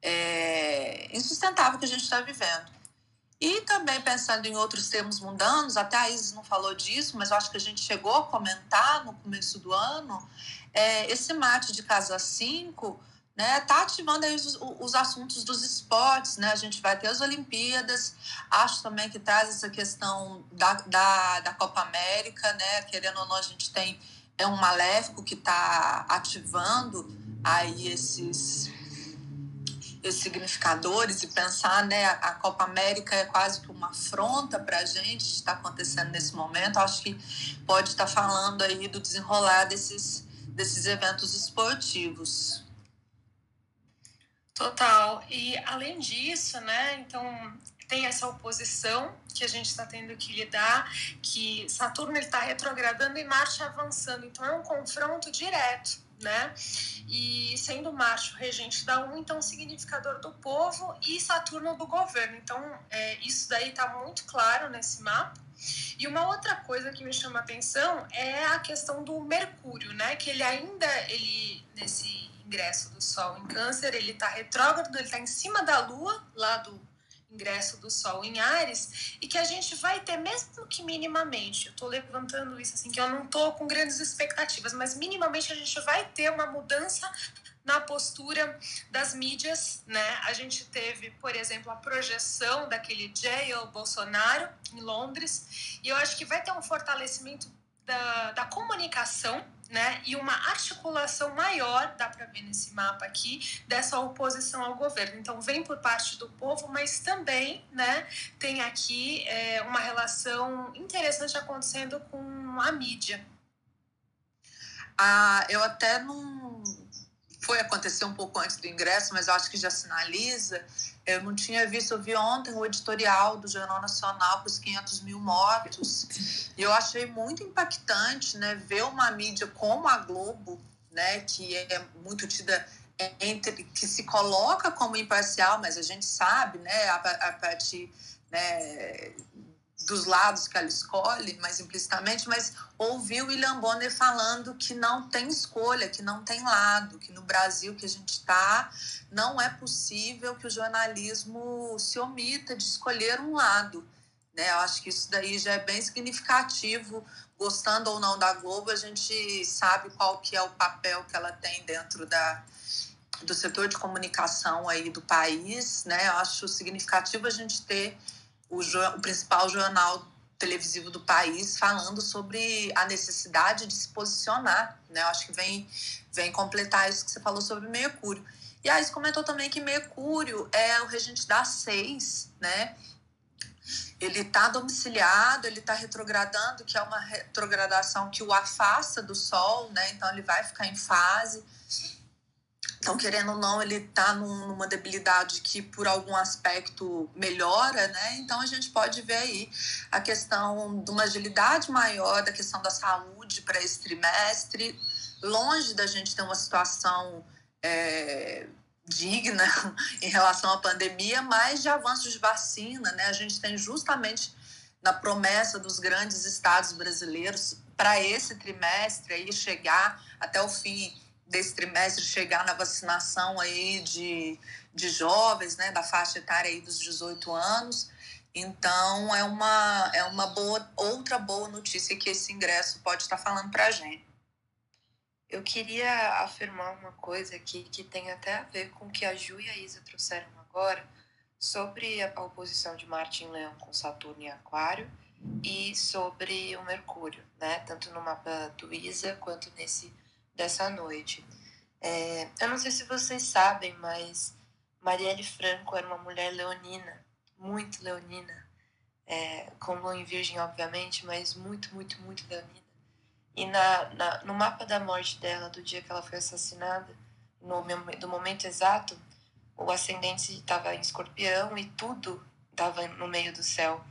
é, insustentável que a gente está vivendo. E também pensando em outros termos mundanos, até a Isis não falou disso, mas eu acho que a gente chegou a comentar no começo do ano, é, esse mate de casa 5 né, tá ativando aí os, os, assuntos dos esportes, né? A gente vai ter as Olimpíadas, acho também que traz essa questão da, da, da Copa América, né? Querendo ou não, a gente tem é um maléfico que está ativando aí esses esses significadores e pensar, né, a Copa América é quase que uma afronta para a gente está acontecendo nesse momento. Acho que pode estar tá falando aí do desenrolar desses desses eventos esportivos. Total. E além disso, né, então tem essa oposição que a gente está tendo que lidar, que Saturno está retrogradando e Marte avançando. Então é um confronto direto, né? E sendo Marte o regente da um, então significador do povo e Saturno do governo. Então é, isso daí está muito claro nesse mapa. E uma outra coisa que me chama a atenção é a questão do Mercúrio, né? Que ele ainda ele nesse ingresso do Sol em Câncer, ele está retrógrado, ele está em cima da Lua, lá do ingresso do Sol em Ares, e que a gente vai ter, mesmo que minimamente, eu estou levantando isso assim, que eu não estou com grandes expectativas, mas minimamente a gente vai ter uma mudança na postura das mídias, né? A gente teve, por exemplo, a projeção daquele Jair Bolsonaro em Londres, e eu acho que vai ter um fortalecimento da, da comunicação né, e uma articulação maior, dá para ver nesse mapa aqui, dessa oposição ao governo. Então, vem por parte do povo, mas também né, tem aqui é, uma relação interessante acontecendo com a mídia. Ah, eu até não foi acontecer um pouco antes do ingresso, mas eu acho que já sinaliza. Eu não tinha visto, eu vi ontem o editorial do Jornal Nacional com os 500 mil mortos, e eu achei muito impactante né, ver uma mídia como a Globo, né, que é muito tida entre que se coloca como imparcial, mas a gente sabe, né, a, a partir né, dos lados que ela escolhe, mais implicitamente, mas ouviu William Bonner falando que não tem escolha, que não tem lado, que no Brasil que a gente está, não é possível que o jornalismo se omita de escolher um lado. Né? Eu acho que isso daí já é bem significativo. Gostando ou não da Globo, a gente sabe qual que é o papel que ela tem dentro da, do setor de comunicação aí do país. Né? Eu acho significativo a gente ter o, o principal jornal televisivo do país falando sobre a necessidade de se posicionar, né? Eu acho que vem, vem completar isso que você falou sobre Mercúrio. E aí você comentou também que Mercúrio é o regente da seis, né? Ele está domiciliado, ele está retrogradando, que é uma retrogradação que o afasta do Sol, né? Então ele vai ficar em fase. Então, querendo ou não, ele está numa debilidade que, por algum aspecto, melhora, né? Então, a gente pode ver aí a questão de uma agilidade maior, da questão da saúde para esse trimestre, longe da gente ter uma situação é, digna em relação à pandemia, mas de avanços de vacina, né? A gente tem justamente na promessa dos grandes estados brasileiros para esse trimestre aí chegar até o fim desse trimestre chegar na vacinação aí de, de jovens, né, da faixa etária aí dos 18 anos. Então, é uma, é uma boa, outra boa notícia que esse ingresso pode estar falando para a gente. Eu queria afirmar uma coisa aqui que tem até a ver com o que a Ju e a Isa trouxeram agora sobre a oposição de Marte em Leão com Saturno em Aquário e sobre o Mercúrio, né? Tanto no mapa do Isa quanto nesse dessa noite. É, eu não sei se vocês sabem, mas Marielle Franco era uma mulher leonina, muito leonina, é, com lua em virgem, obviamente, mas muito, muito, muito leonina. E na, na, no mapa da morte dela, do dia que ela foi assassinada, no do momento exato, o ascendente estava em escorpião e tudo estava no meio do céu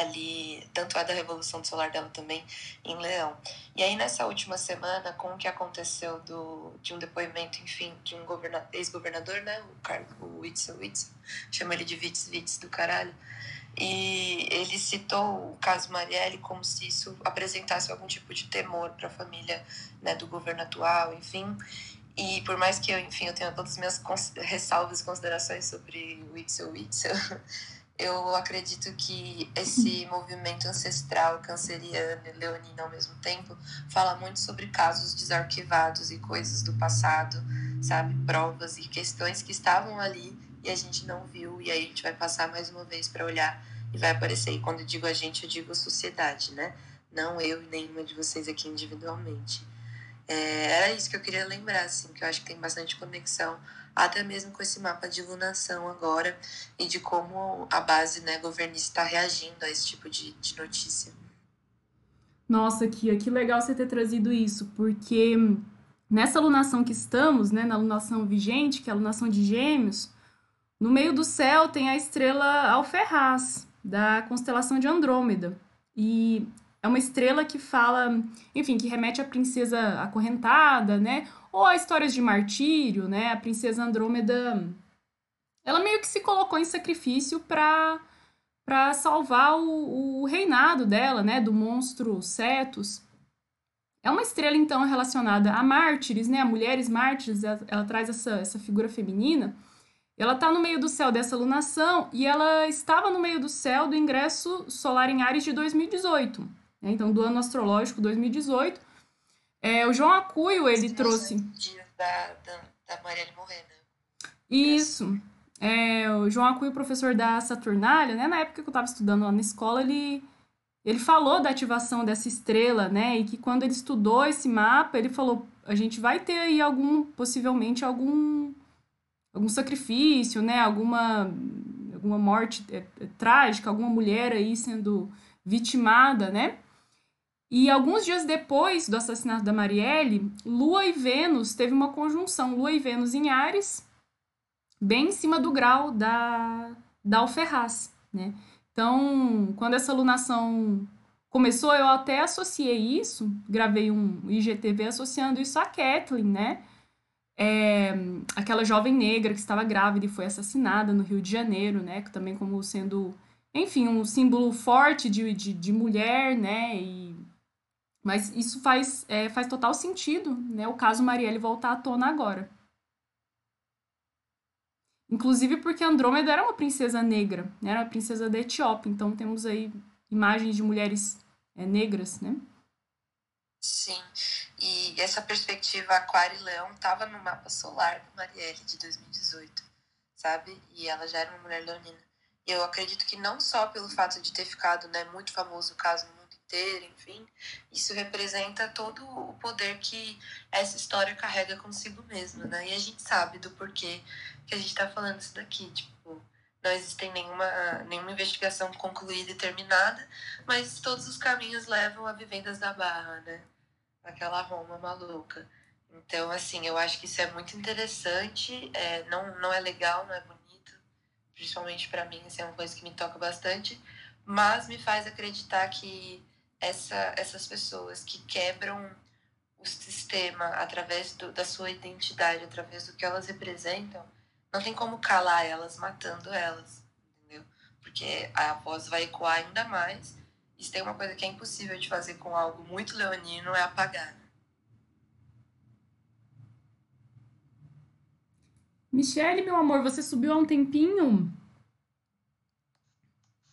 ali, tanto a da Revolução Solar dela também, em Leão. E aí, nessa última semana, com o que aconteceu do, de um depoimento, enfim, de um ex-governador, né, o, Carlos, o Witzel Witzel, chama ele de Witz Witz do caralho, e ele citou o caso Marielle como se isso apresentasse algum tipo de temor para a família né, do governo atual, enfim. E por mais que eu, enfim, eu tenha todas as minhas ressalvas e considerações sobre Witzel Witzel, eu acredito que esse movimento ancestral canceriano e leonino ao mesmo tempo fala muito sobre casos desarquivados e coisas do passado, sabe? Provas e questões que estavam ali e a gente não viu, e aí a gente vai passar mais uma vez para olhar e vai aparecer. E quando eu digo a gente, eu digo sociedade, né? Não eu e nenhuma de vocês aqui individualmente. É, era isso que eu queria lembrar, assim, que eu acho que tem bastante conexão até mesmo com esse mapa de lunação agora e de como a base né, governista está reagindo a esse tipo de, de notícia. Nossa, Kia, que legal você ter trazido isso, porque nessa lunação que estamos, né, na lunação vigente, que é a lunação de Gêmeos, no meio do céu tem a estrela Alferraz, da constelação de Andrômeda. E é uma estrela que fala, enfim, que remete à princesa acorrentada, né? Ou a histórias de martírio, né? A princesa Andrômeda, ela meio que se colocou em sacrifício para para salvar o, o, reinado dela, né? Do monstro Cetus. É uma estrela, então, relacionada a mártires, né? A mulheres mártires, ela, ela traz essa, essa figura feminina. Ela está no meio do céu dessa lunação e ela estava no meio do céu do ingresso solar em Ares de 2018 né? então do ano astrológico 2018. É, o João Acuio, ele trouxe... Da, da, da Marielle morrer, né? Isso. É, o João Acuio, professor da Saturnália, né? Na época que eu estava estudando lá na escola, ele, ele falou da ativação dessa estrela, né? E que quando ele estudou esse mapa, ele falou, a gente vai ter aí algum, possivelmente algum, algum sacrifício, né? Alguma, alguma morte é, é, trágica, alguma mulher aí sendo vitimada, né? E alguns dias depois do assassinato da Marielle, Lua e Vênus teve uma conjunção, Lua e Vênus em Ares, bem em cima do grau da, da Alferraz, né? Então, quando essa lunação começou, eu até associei isso, gravei um IGTV associando isso a Kathleen, né? É, aquela jovem negra que estava grávida e foi assassinada no Rio de Janeiro, né? Também como sendo, enfim, um símbolo forte de, de, de mulher, né? E, mas isso faz, é, faz total sentido, né? O caso Marielle voltar à tona agora. Inclusive porque Andrômeda era uma princesa negra, né? era uma princesa da Etiópia, então temos aí imagens de mulheres é, negras, né? Sim, e essa perspectiva Aquário Leão estava no mapa solar do Marielle de 2018, sabe? E ela já era uma mulher leonina. Eu acredito que não só pelo fato de ter ficado né, muito famoso o caso inteiro, enfim, isso representa todo o poder que essa história carrega consigo mesma, né? E a gente sabe do porquê que a gente está falando isso daqui, tipo, não existe nenhuma, nenhuma investigação concluída e terminada, mas todos os caminhos levam a vivendas da Barra, né? Aquela Roma maluca. Então, assim, eu acho que isso é muito interessante, é, não, não é legal, não é bonito, principalmente para mim, isso é uma coisa que me toca bastante, mas me faz acreditar que essa, essas pessoas que quebram o sistema através do, da sua identidade, através do que elas representam, não tem como calar elas matando elas, entendeu? Porque a voz vai ecoar ainda mais. E se tem uma coisa que é impossível de fazer com algo muito leonino é apagar. Né? Michele, meu amor, você subiu há um tempinho?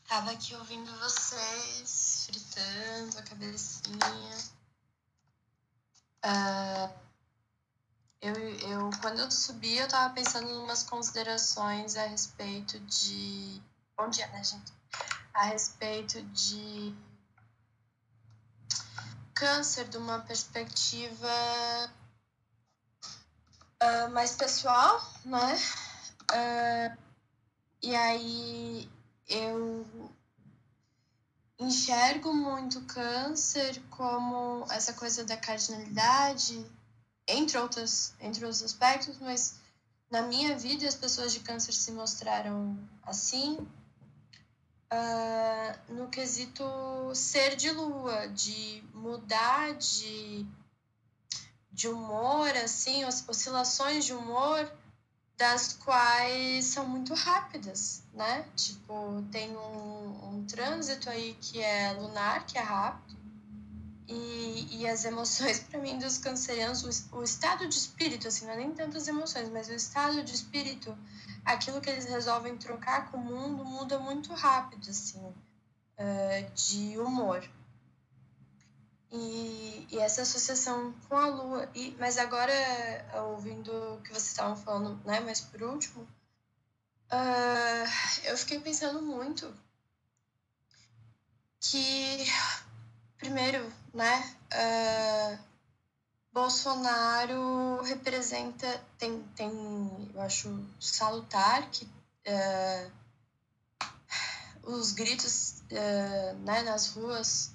Tava aqui ouvindo vocês, fritando a cabecinha. Uh, eu, eu, quando eu subi, eu tava pensando em umas considerações a respeito de. Bom dia, né, gente? A respeito de câncer de uma perspectiva uh, mais pessoal, né? Uh, e aí eu enxergo muito câncer como essa coisa da cardinalidade entre outros, entre outros aspectos, mas na minha vida as pessoas de câncer se mostraram assim uh, no quesito ser de lua, de mudar de, de humor, assim, oscilações de humor das quais são muito rápidas, né? Tipo, tem um, um trânsito aí que é lunar, que é rápido, e, e as emoções, para mim, dos cancerianos, o, o, estado de espírito, assim, não é nem tanto as emoções, mas o estado de espírito, aquilo que eles resolvem trocar com o mundo, muda muito rápido, assim, uh, de humor. E, e, essa associação com a Lua. E, mas agora, ouvindo o que vocês estavam falando, né, mais por último, uh, eu fiquei pensando muito que primeiro, né, uh, Bolsonaro representa, tem, tem, eu acho salutar que uh, os gritos né, nas ruas,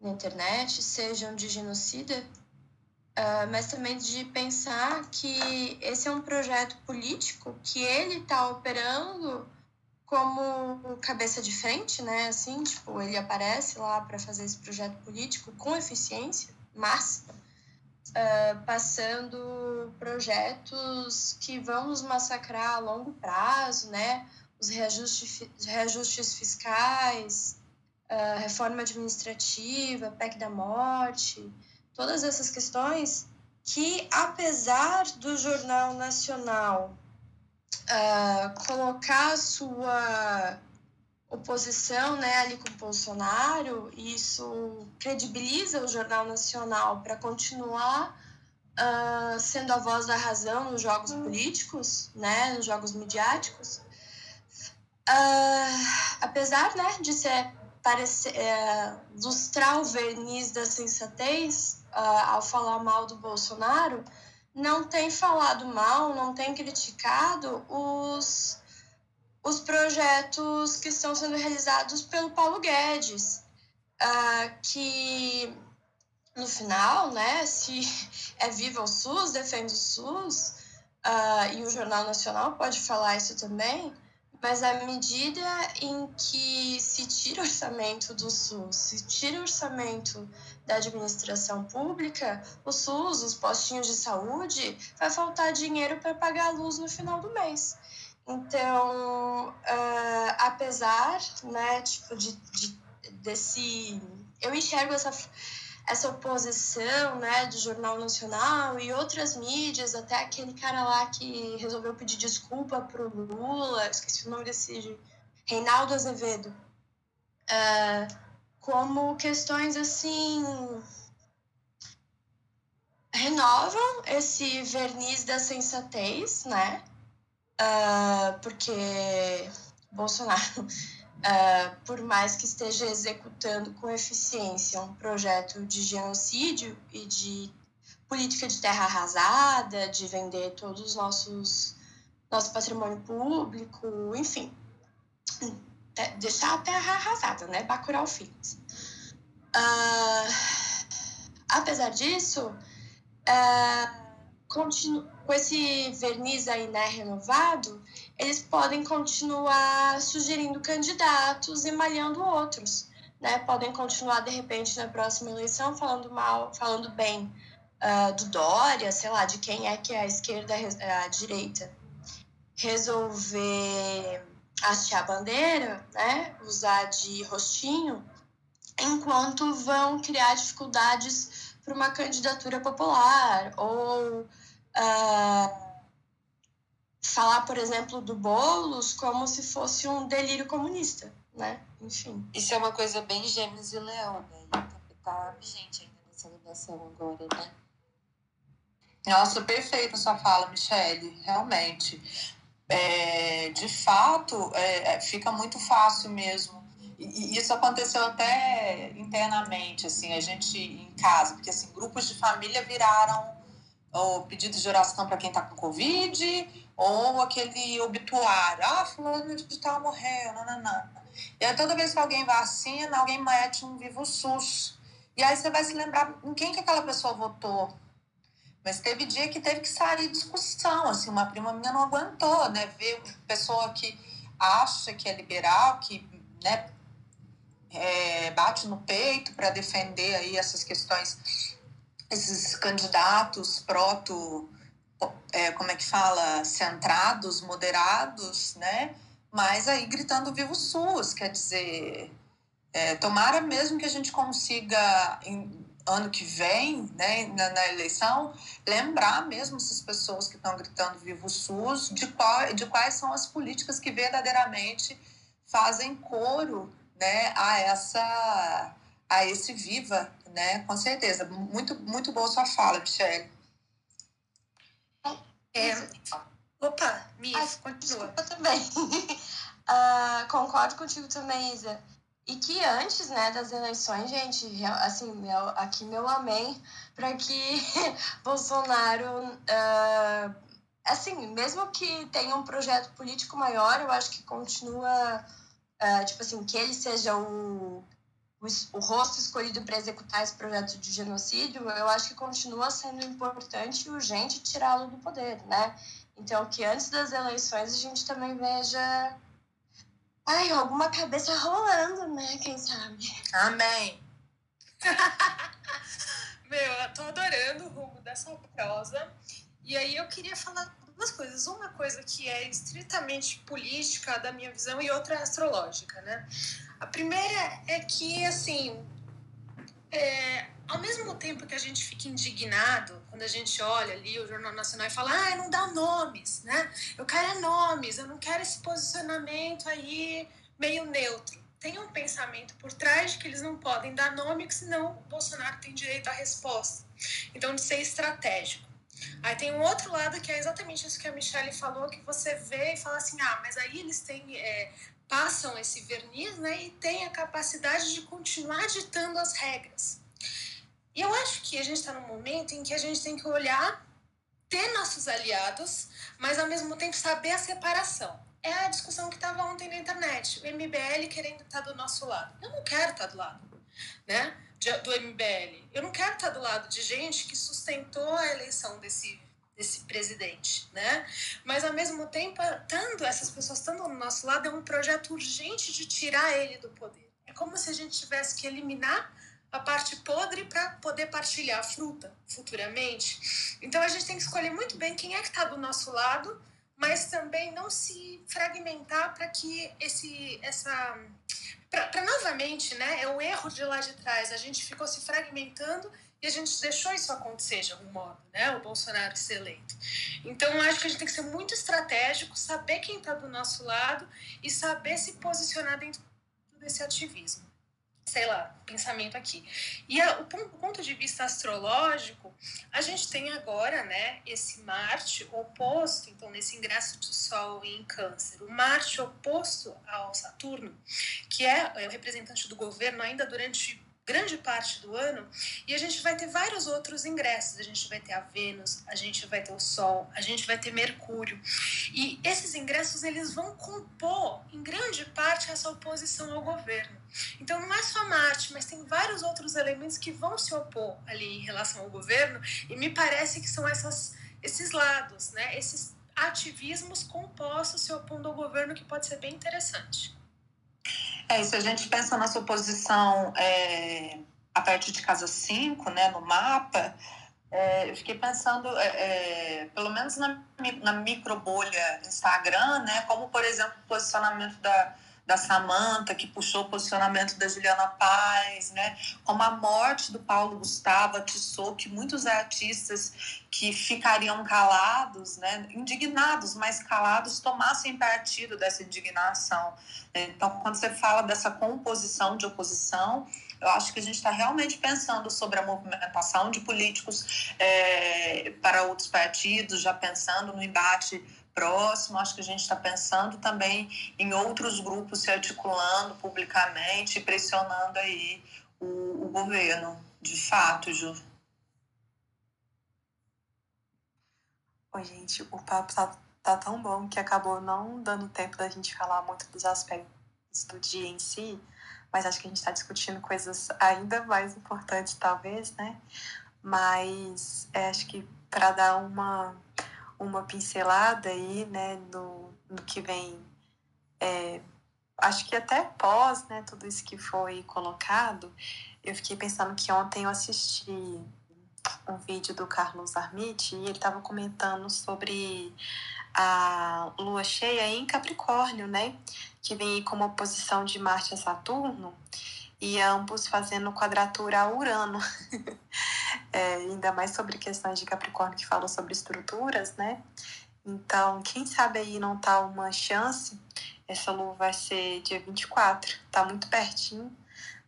na internet, sejam de genocida, mas também de pensar que esse é um projeto político que ele está operando como cabeça de frente, né? Assim, tipo, ele aparece lá para fazer esse projeto político com eficiência máxima, uh, passando projetos que vão nos massacrar a longo prazo, né? Os reajustes, reajustes fiscais, uh, reforma administrativa, PEC da morte, todas essas questões que, apesar do Jornal Nacional uh, colocar sua oposição né, ali com o Bolsonaro, isso credibiliza o Jornal Nacional para continuar uh, sendo a voz da razão nos jogos políticos, né, nos jogos midiáticos. Uh, apesar né, de ser parecer, é, lustrar o verniz da sensatez uh, ao falar mal do Bolsonaro, não tem falado mal, não tem criticado os, os projetos que estão sendo realizados pelo Paulo Guedes, uh, que no final, né, se é viva o SUS, defende o SUS, uh, e o Jornal Nacional pode falar isso também, mas à medida em que se tira orçamento do SUS, se tira orçamento da administração pública, o SUS, os postinhos de saúde, vai faltar dinheiro para pagar a luz no final do mês. Então, uh, apesar, né, tipo, de, de, desse... Eu enxergo essa essa oposição né, do Jornal Nacional e outras mídias, até aquele cara lá que resolveu pedir desculpa para o Lula, esqueci o nome desse, Reinaldo Azevedo, uh, como questões assim renovam esse verniz da sensatez, né? Uh, porque Bolsonaro Uh, por mais que esteja executando com eficiência um projeto de genocídio e de política de terra arrasada, de vender todos os nossos nosso patrimônio público, enfim, deixar a terra arrasada, né? Bacurau Filhos. Uh, apesar disso, uh, com esse verniz aí, né, renovado, eles podem continuar sugerindo candidatos e malhando outros, né? Podem continuar, de repente, na próxima eleição, falando mal, falando bem uh, do Dória, sei lá, de quem é que é a esquerda, a direita, resolver hastear a bandeira, né? Usar de rostinho, enquanto vão criar dificuldades para uma candidatura popular ou uh, falar, por exemplo, do Boulos como se fosse um delírio comunista, né? Enfim. Isso é uma coisa bem Gêmeos e Leão, né? Tá, tá vigente ainda nessa ligação agora, né? Nossa, perfeita sua fala, Michele, realmente. É, de fato, é, é fica muito fácil mesmo. E, isso aconteceu até internamente, assim, a gente em casa, porque assim, grupos de família viraram o pedido de oração para quem está com Covid, ou aquele obituário, ah, fulano de tal morreu, nananã. E aí toda vez que alguém vacina, alguém mete um vivo SUS. E aí você vai se lembrar em quem que aquela pessoa votou. Mas teve dia que teve que sair discussão, assim, uma prima minha não aguentou, né? Ver pessoa que acha que é liberal, que, né, é, bate no peito para defender aí essas questões, esses candidatos proto é, como é que fala, centrados, moderados, né? Mas aí gritando vivo SUS, quer dizer, é, tomara mesmo que a gente consiga, em, ano que vem, né, na, na, eleição, lembrar mesmo essas pessoas que estão gritando vivo SUS de, qual, de quais são as políticas que verdadeiramente fazem coro né, a essa a esse viva, né? Com certeza. Muito, muito boa sua fala, Michelle. É... Opa, Mia, Ai, continua. Desculpa também. uh, concordo contigo também, Isa. E que antes, né, das eleições, gente, assim, meu, aqui meu amém para que Bolsonaro, uh, assim, mesmo que tenha um projeto político maior, eu acho que continua, uh, tipo assim, que ele seja o o, rosto escolhido para executar esse projeto de genocídio, eu acho que continua sendo importante e urgente tirá-lo do poder, né? Então, que antes das eleições a gente também veja ai, alguma cabeça rolando, né? Quem sabe? Amém. Meu, eu tô adorando o rumo dessa prosa. E aí eu queria falar duas coisas. Uma coisa que é estritamente política da minha visão e outra astrológica, né? A primeira é que, assim, é, ao mesmo tempo que a gente fica indignado quando a gente olha ali o Jornal Nacional e fala, ah, não dá nomes, né? Eu quero é nomes, eu não quero esse posicionamento aí meio neutro. Tem um pensamento por trás de que eles não podem dar nome, que senão o Bolsonaro tem direito à resposta. Então, de ser estratégico. Aí tem um outro lado que é exatamente isso que a Michelle falou, que você vê e fala assim, ah, mas aí eles têm é, passam esse verniz né, e têm a capacidade de continuar ditando as regras. E eu acho que a gente está num momento em que a gente tem que olhar, ter nossos aliados, mas ao mesmo tempo saber a separação. É a discussão que estava ontem na internet. O MBL querendo estar tá do nosso lado. Eu não quero estar tá do lado. né? Do MBL. Eu não quero estar do lado de gente que sustentou a eleição desse desse presidente, né? Mas ao mesmo tempo, estando essas pessoas estando no nosso lado, é um projeto urgente de tirar ele do poder. É como se a gente tivesse que eliminar a parte podre para poder partilhar a fruta futuramente. Então a gente tem que escolher muito bem quem é que está do nosso lado, mas também não se fragmentar para que esse essa para novamente, né? É o erro de lá de trás. A gente ficou se fragmentando e a gente deixou isso acontecer de algum modo, né? O Bolsonaro ser eleito. Então, acho que a gente tem que ser muito estratégico, saber quem está do nosso lado e saber se posicionar dentro desse ativismo. Sei lá, pensamento aqui. E a, o, o, ponto de vista astrológico, a gente tem agora, né, esse Marte oposto, então, nesse ingresso do Sol em Câncer, o Marte oposto ao Saturno, que é, é o representante do governo ainda durante grande parte do ano e a gente vai ter vários outros ingressos. A gente vai ter a Vênus, a gente vai ter o Sol, a gente vai ter Mercúrio. E esses ingressos eles vão compor em grande parte essa oposição ao governo. Então não é só Marte, mas tem vários outros elementos que vão se opor ali em relação ao governo e me parece que são essas, esses lados, né? Esses ativismos compostos se opondo ao governo que pode ser bem interessante. É, se a gente pensa na sua posição é, a partir de casa 5, né, no mapa, é, eu fiquei pensando, é, é, pelo menos na, na micro bolha Instagram, né, como, por exemplo, o posicionamento da, da Samanta, que puxou o posicionamento da Juliana Paz, né? Como a morte do Paulo Gustavo atiçou que muitos artistas que ficariam calados, né, indignados, mas calados, tomassem partido dessa indignação. Então, quando você fala dessa composição de oposição, eu acho que a gente está realmente pensando sobre a movimentação de políticos é, para outros partidos, já pensando no embate próximo, acho que a gente está pensando também em outros grupos se articulando publicamente, pressionando aí o, o governo, de fato, Ju. Oi, gente, o papo tá, tá tão bom que acabou não dando tempo da gente falar muito dos aspectos do dia em si, mas acho que a gente está discutindo coisas ainda mais importantes, talvez, né? Mas é, acho que para dar uma uma pincelada aí, né, no, no que vem, é, acho que até pós, né, tudo isso que foi colocado, eu fiquei pensando que ontem eu assisti um vídeo do Carlos Armit e ele estava comentando sobre a lua cheia em Capricórnio, né, que vem como oposição de Marte a Saturno, e ambos fazendo quadratura a Urano. é, ainda mais sobre questões de Capricórnio que falou sobre estruturas, né? Então, quem sabe aí não tá uma chance, essa lua vai ser dia 24, tá muito pertinho,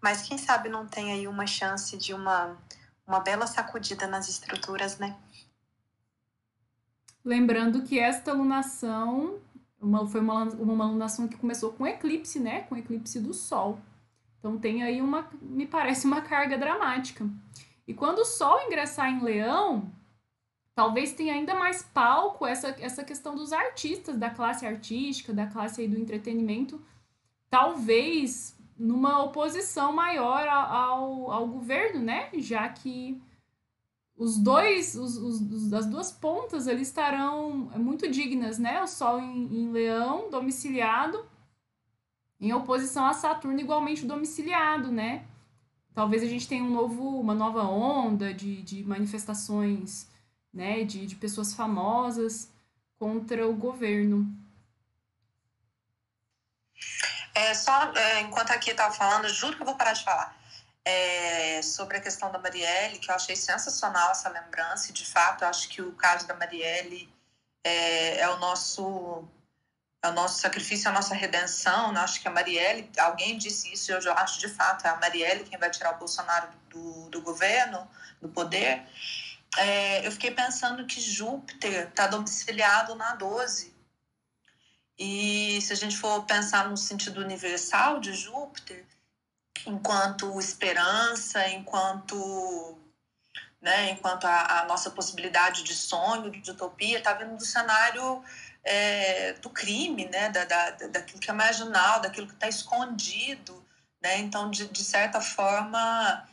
mas quem sabe não tem aí uma chance de uma, uma bela sacudida nas estruturas, né? Lembrando que esta lunação uma, foi uma, uma lunação que começou com eclipse, né? Com eclipse do Sol. Então tem aí uma, me parece uma carga dramática. E quando o Sol ingressar em Leão, talvez tenha ainda mais palco essa, essa questão dos artistas, da classe artística, da classe aí do entretenimento, talvez numa oposição maior ao, ao governo, né? Já que os dois, os, os, as duas pontas ali estarão muito dignas, né? O Sol em, em Leão, domiciliado, em oposição a Saturno igualmente domiciliado, né? Talvez a gente tenha um novo, uma nova onda de, de manifestações, né, de, de pessoas famosas contra o governo. É, só é, enquanto aqui estava falando, juro que eu vou parar de falar. É, sobre a questão da Marielle, que eu achei sensacional essa lembrança, e de fato, eu acho que o caso da Marielle é, é o nosso é o nosso sacrifício, a nossa redenção. Né? Acho que a Marielle, alguém disse isso, eu acho de fato, é a Marielle quem vai tirar o Bolsonaro do, do governo, do poder. É, eu fiquei pensando que Júpiter está domiciliado na 12. E se a gente for pensar no sentido universal de Júpiter, enquanto esperança, enquanto né, enquanto a, a nossa possibilidade de sonho, de utopia, está vindo do cenário é, do crime, né, da, da, daquilo que é marginal, daquilo que está escondido, Né? Então, de, de certa forma,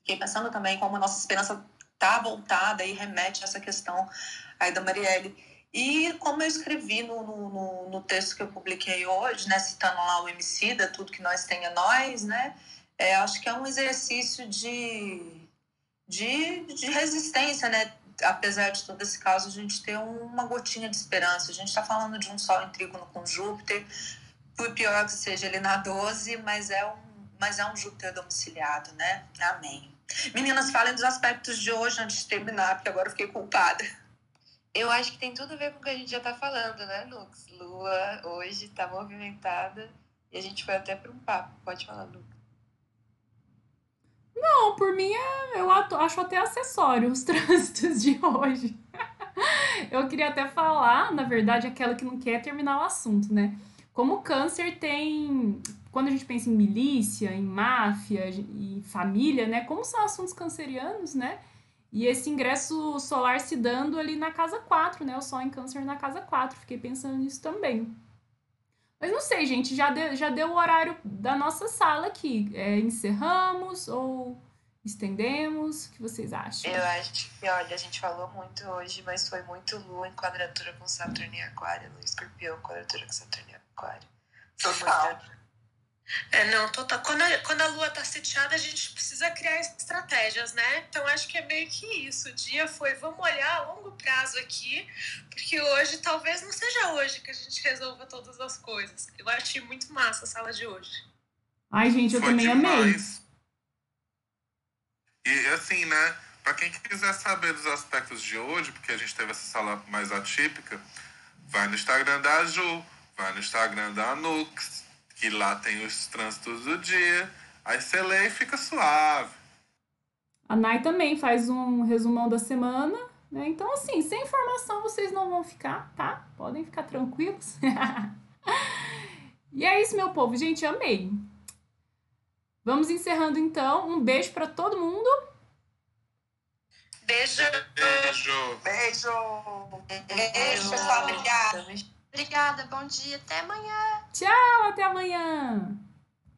fiquei pensando também como nossa esperança está voltada e remete a essa questão aí da Marielle. E como eu escrevi no, no, no, texto que eu publiquei hoje, né, citando lá o Emicida, tudo que nós tem é nós, né, é, acho que é um exercício de, de, de resistência, né, apesar de todo esse caso, a gente ter uma gotinha de esperança. A gente está falando de um Sol em trígono com Júpiter, por pior que seja ele na 12, mas é um, mas é um Júpiter domiciliado, né? Amém. Meninas, falem dos aspectos de hoje antes de terminar, porque agora eu fiquei culpada. Eu acho que tem tudo a ver com o que a gente já está falando, né, Lux? Lua hoje está movimentada e a gente foi até para um papo. Pode falar, Lux. Não, por mim é, eu acho até acessório os trânsitos de hoje. eu queria até falar, na verdade, aquela que não quer terminar o assunto, né? Como o câncer tem. Quando a gente pensa em milícia, em máfia e família, né? Como são assuntos cancerianos, né? E esse ingresso solar se dando ali na casa 4, né? O Sol em Câncer na casa 4. Fiquei pensando nisso também. Mas não sei, gente, já deu, já deu o horário da nossa sala aqui. É, encerramos ou estendemos? O que vocês acham? Eu acho que, olha, a gente falou muito hoje, mas foi muito Lua em quadratura com Saturno em Aquário, Lua Escorpião, quadratura com Saturno em Aquário. Foi muito é, não, total. Quando a, quando a lua tá sitiada, a gente precisa criar estratégias, né? Então acho que é meio que isso. O dia foi, vamos olhar a longo prazo aqui, porque hoje talvez não seja hoje que a gente resolva todas as coisas. Eu achei muito massa a sala de hoje. Ai, gente, eu foi também demais. amei. E assim, né? Para quem quiser saber dos aspectos de hoje, porque a gente teve essa sala mais atípica, vai no Instagram da Ju, vai no Instagram da Nux que lá tem os trânsitos do dia. Aí você lê e fica suave. A Nai também faz um resumão da semana, né? Então, assim, sem informação vocês não vão ficar, tá? Podem ficar tranquilos. e é isso, meu povo. Gente, amei. Vamos encerrando então. Um beijo para todo mundo. Beijo. Beijo. Beijo. Beijo, pessoal. Obrigada. Obrigada, bom dia, até amanhã. Tchau, até amanhã.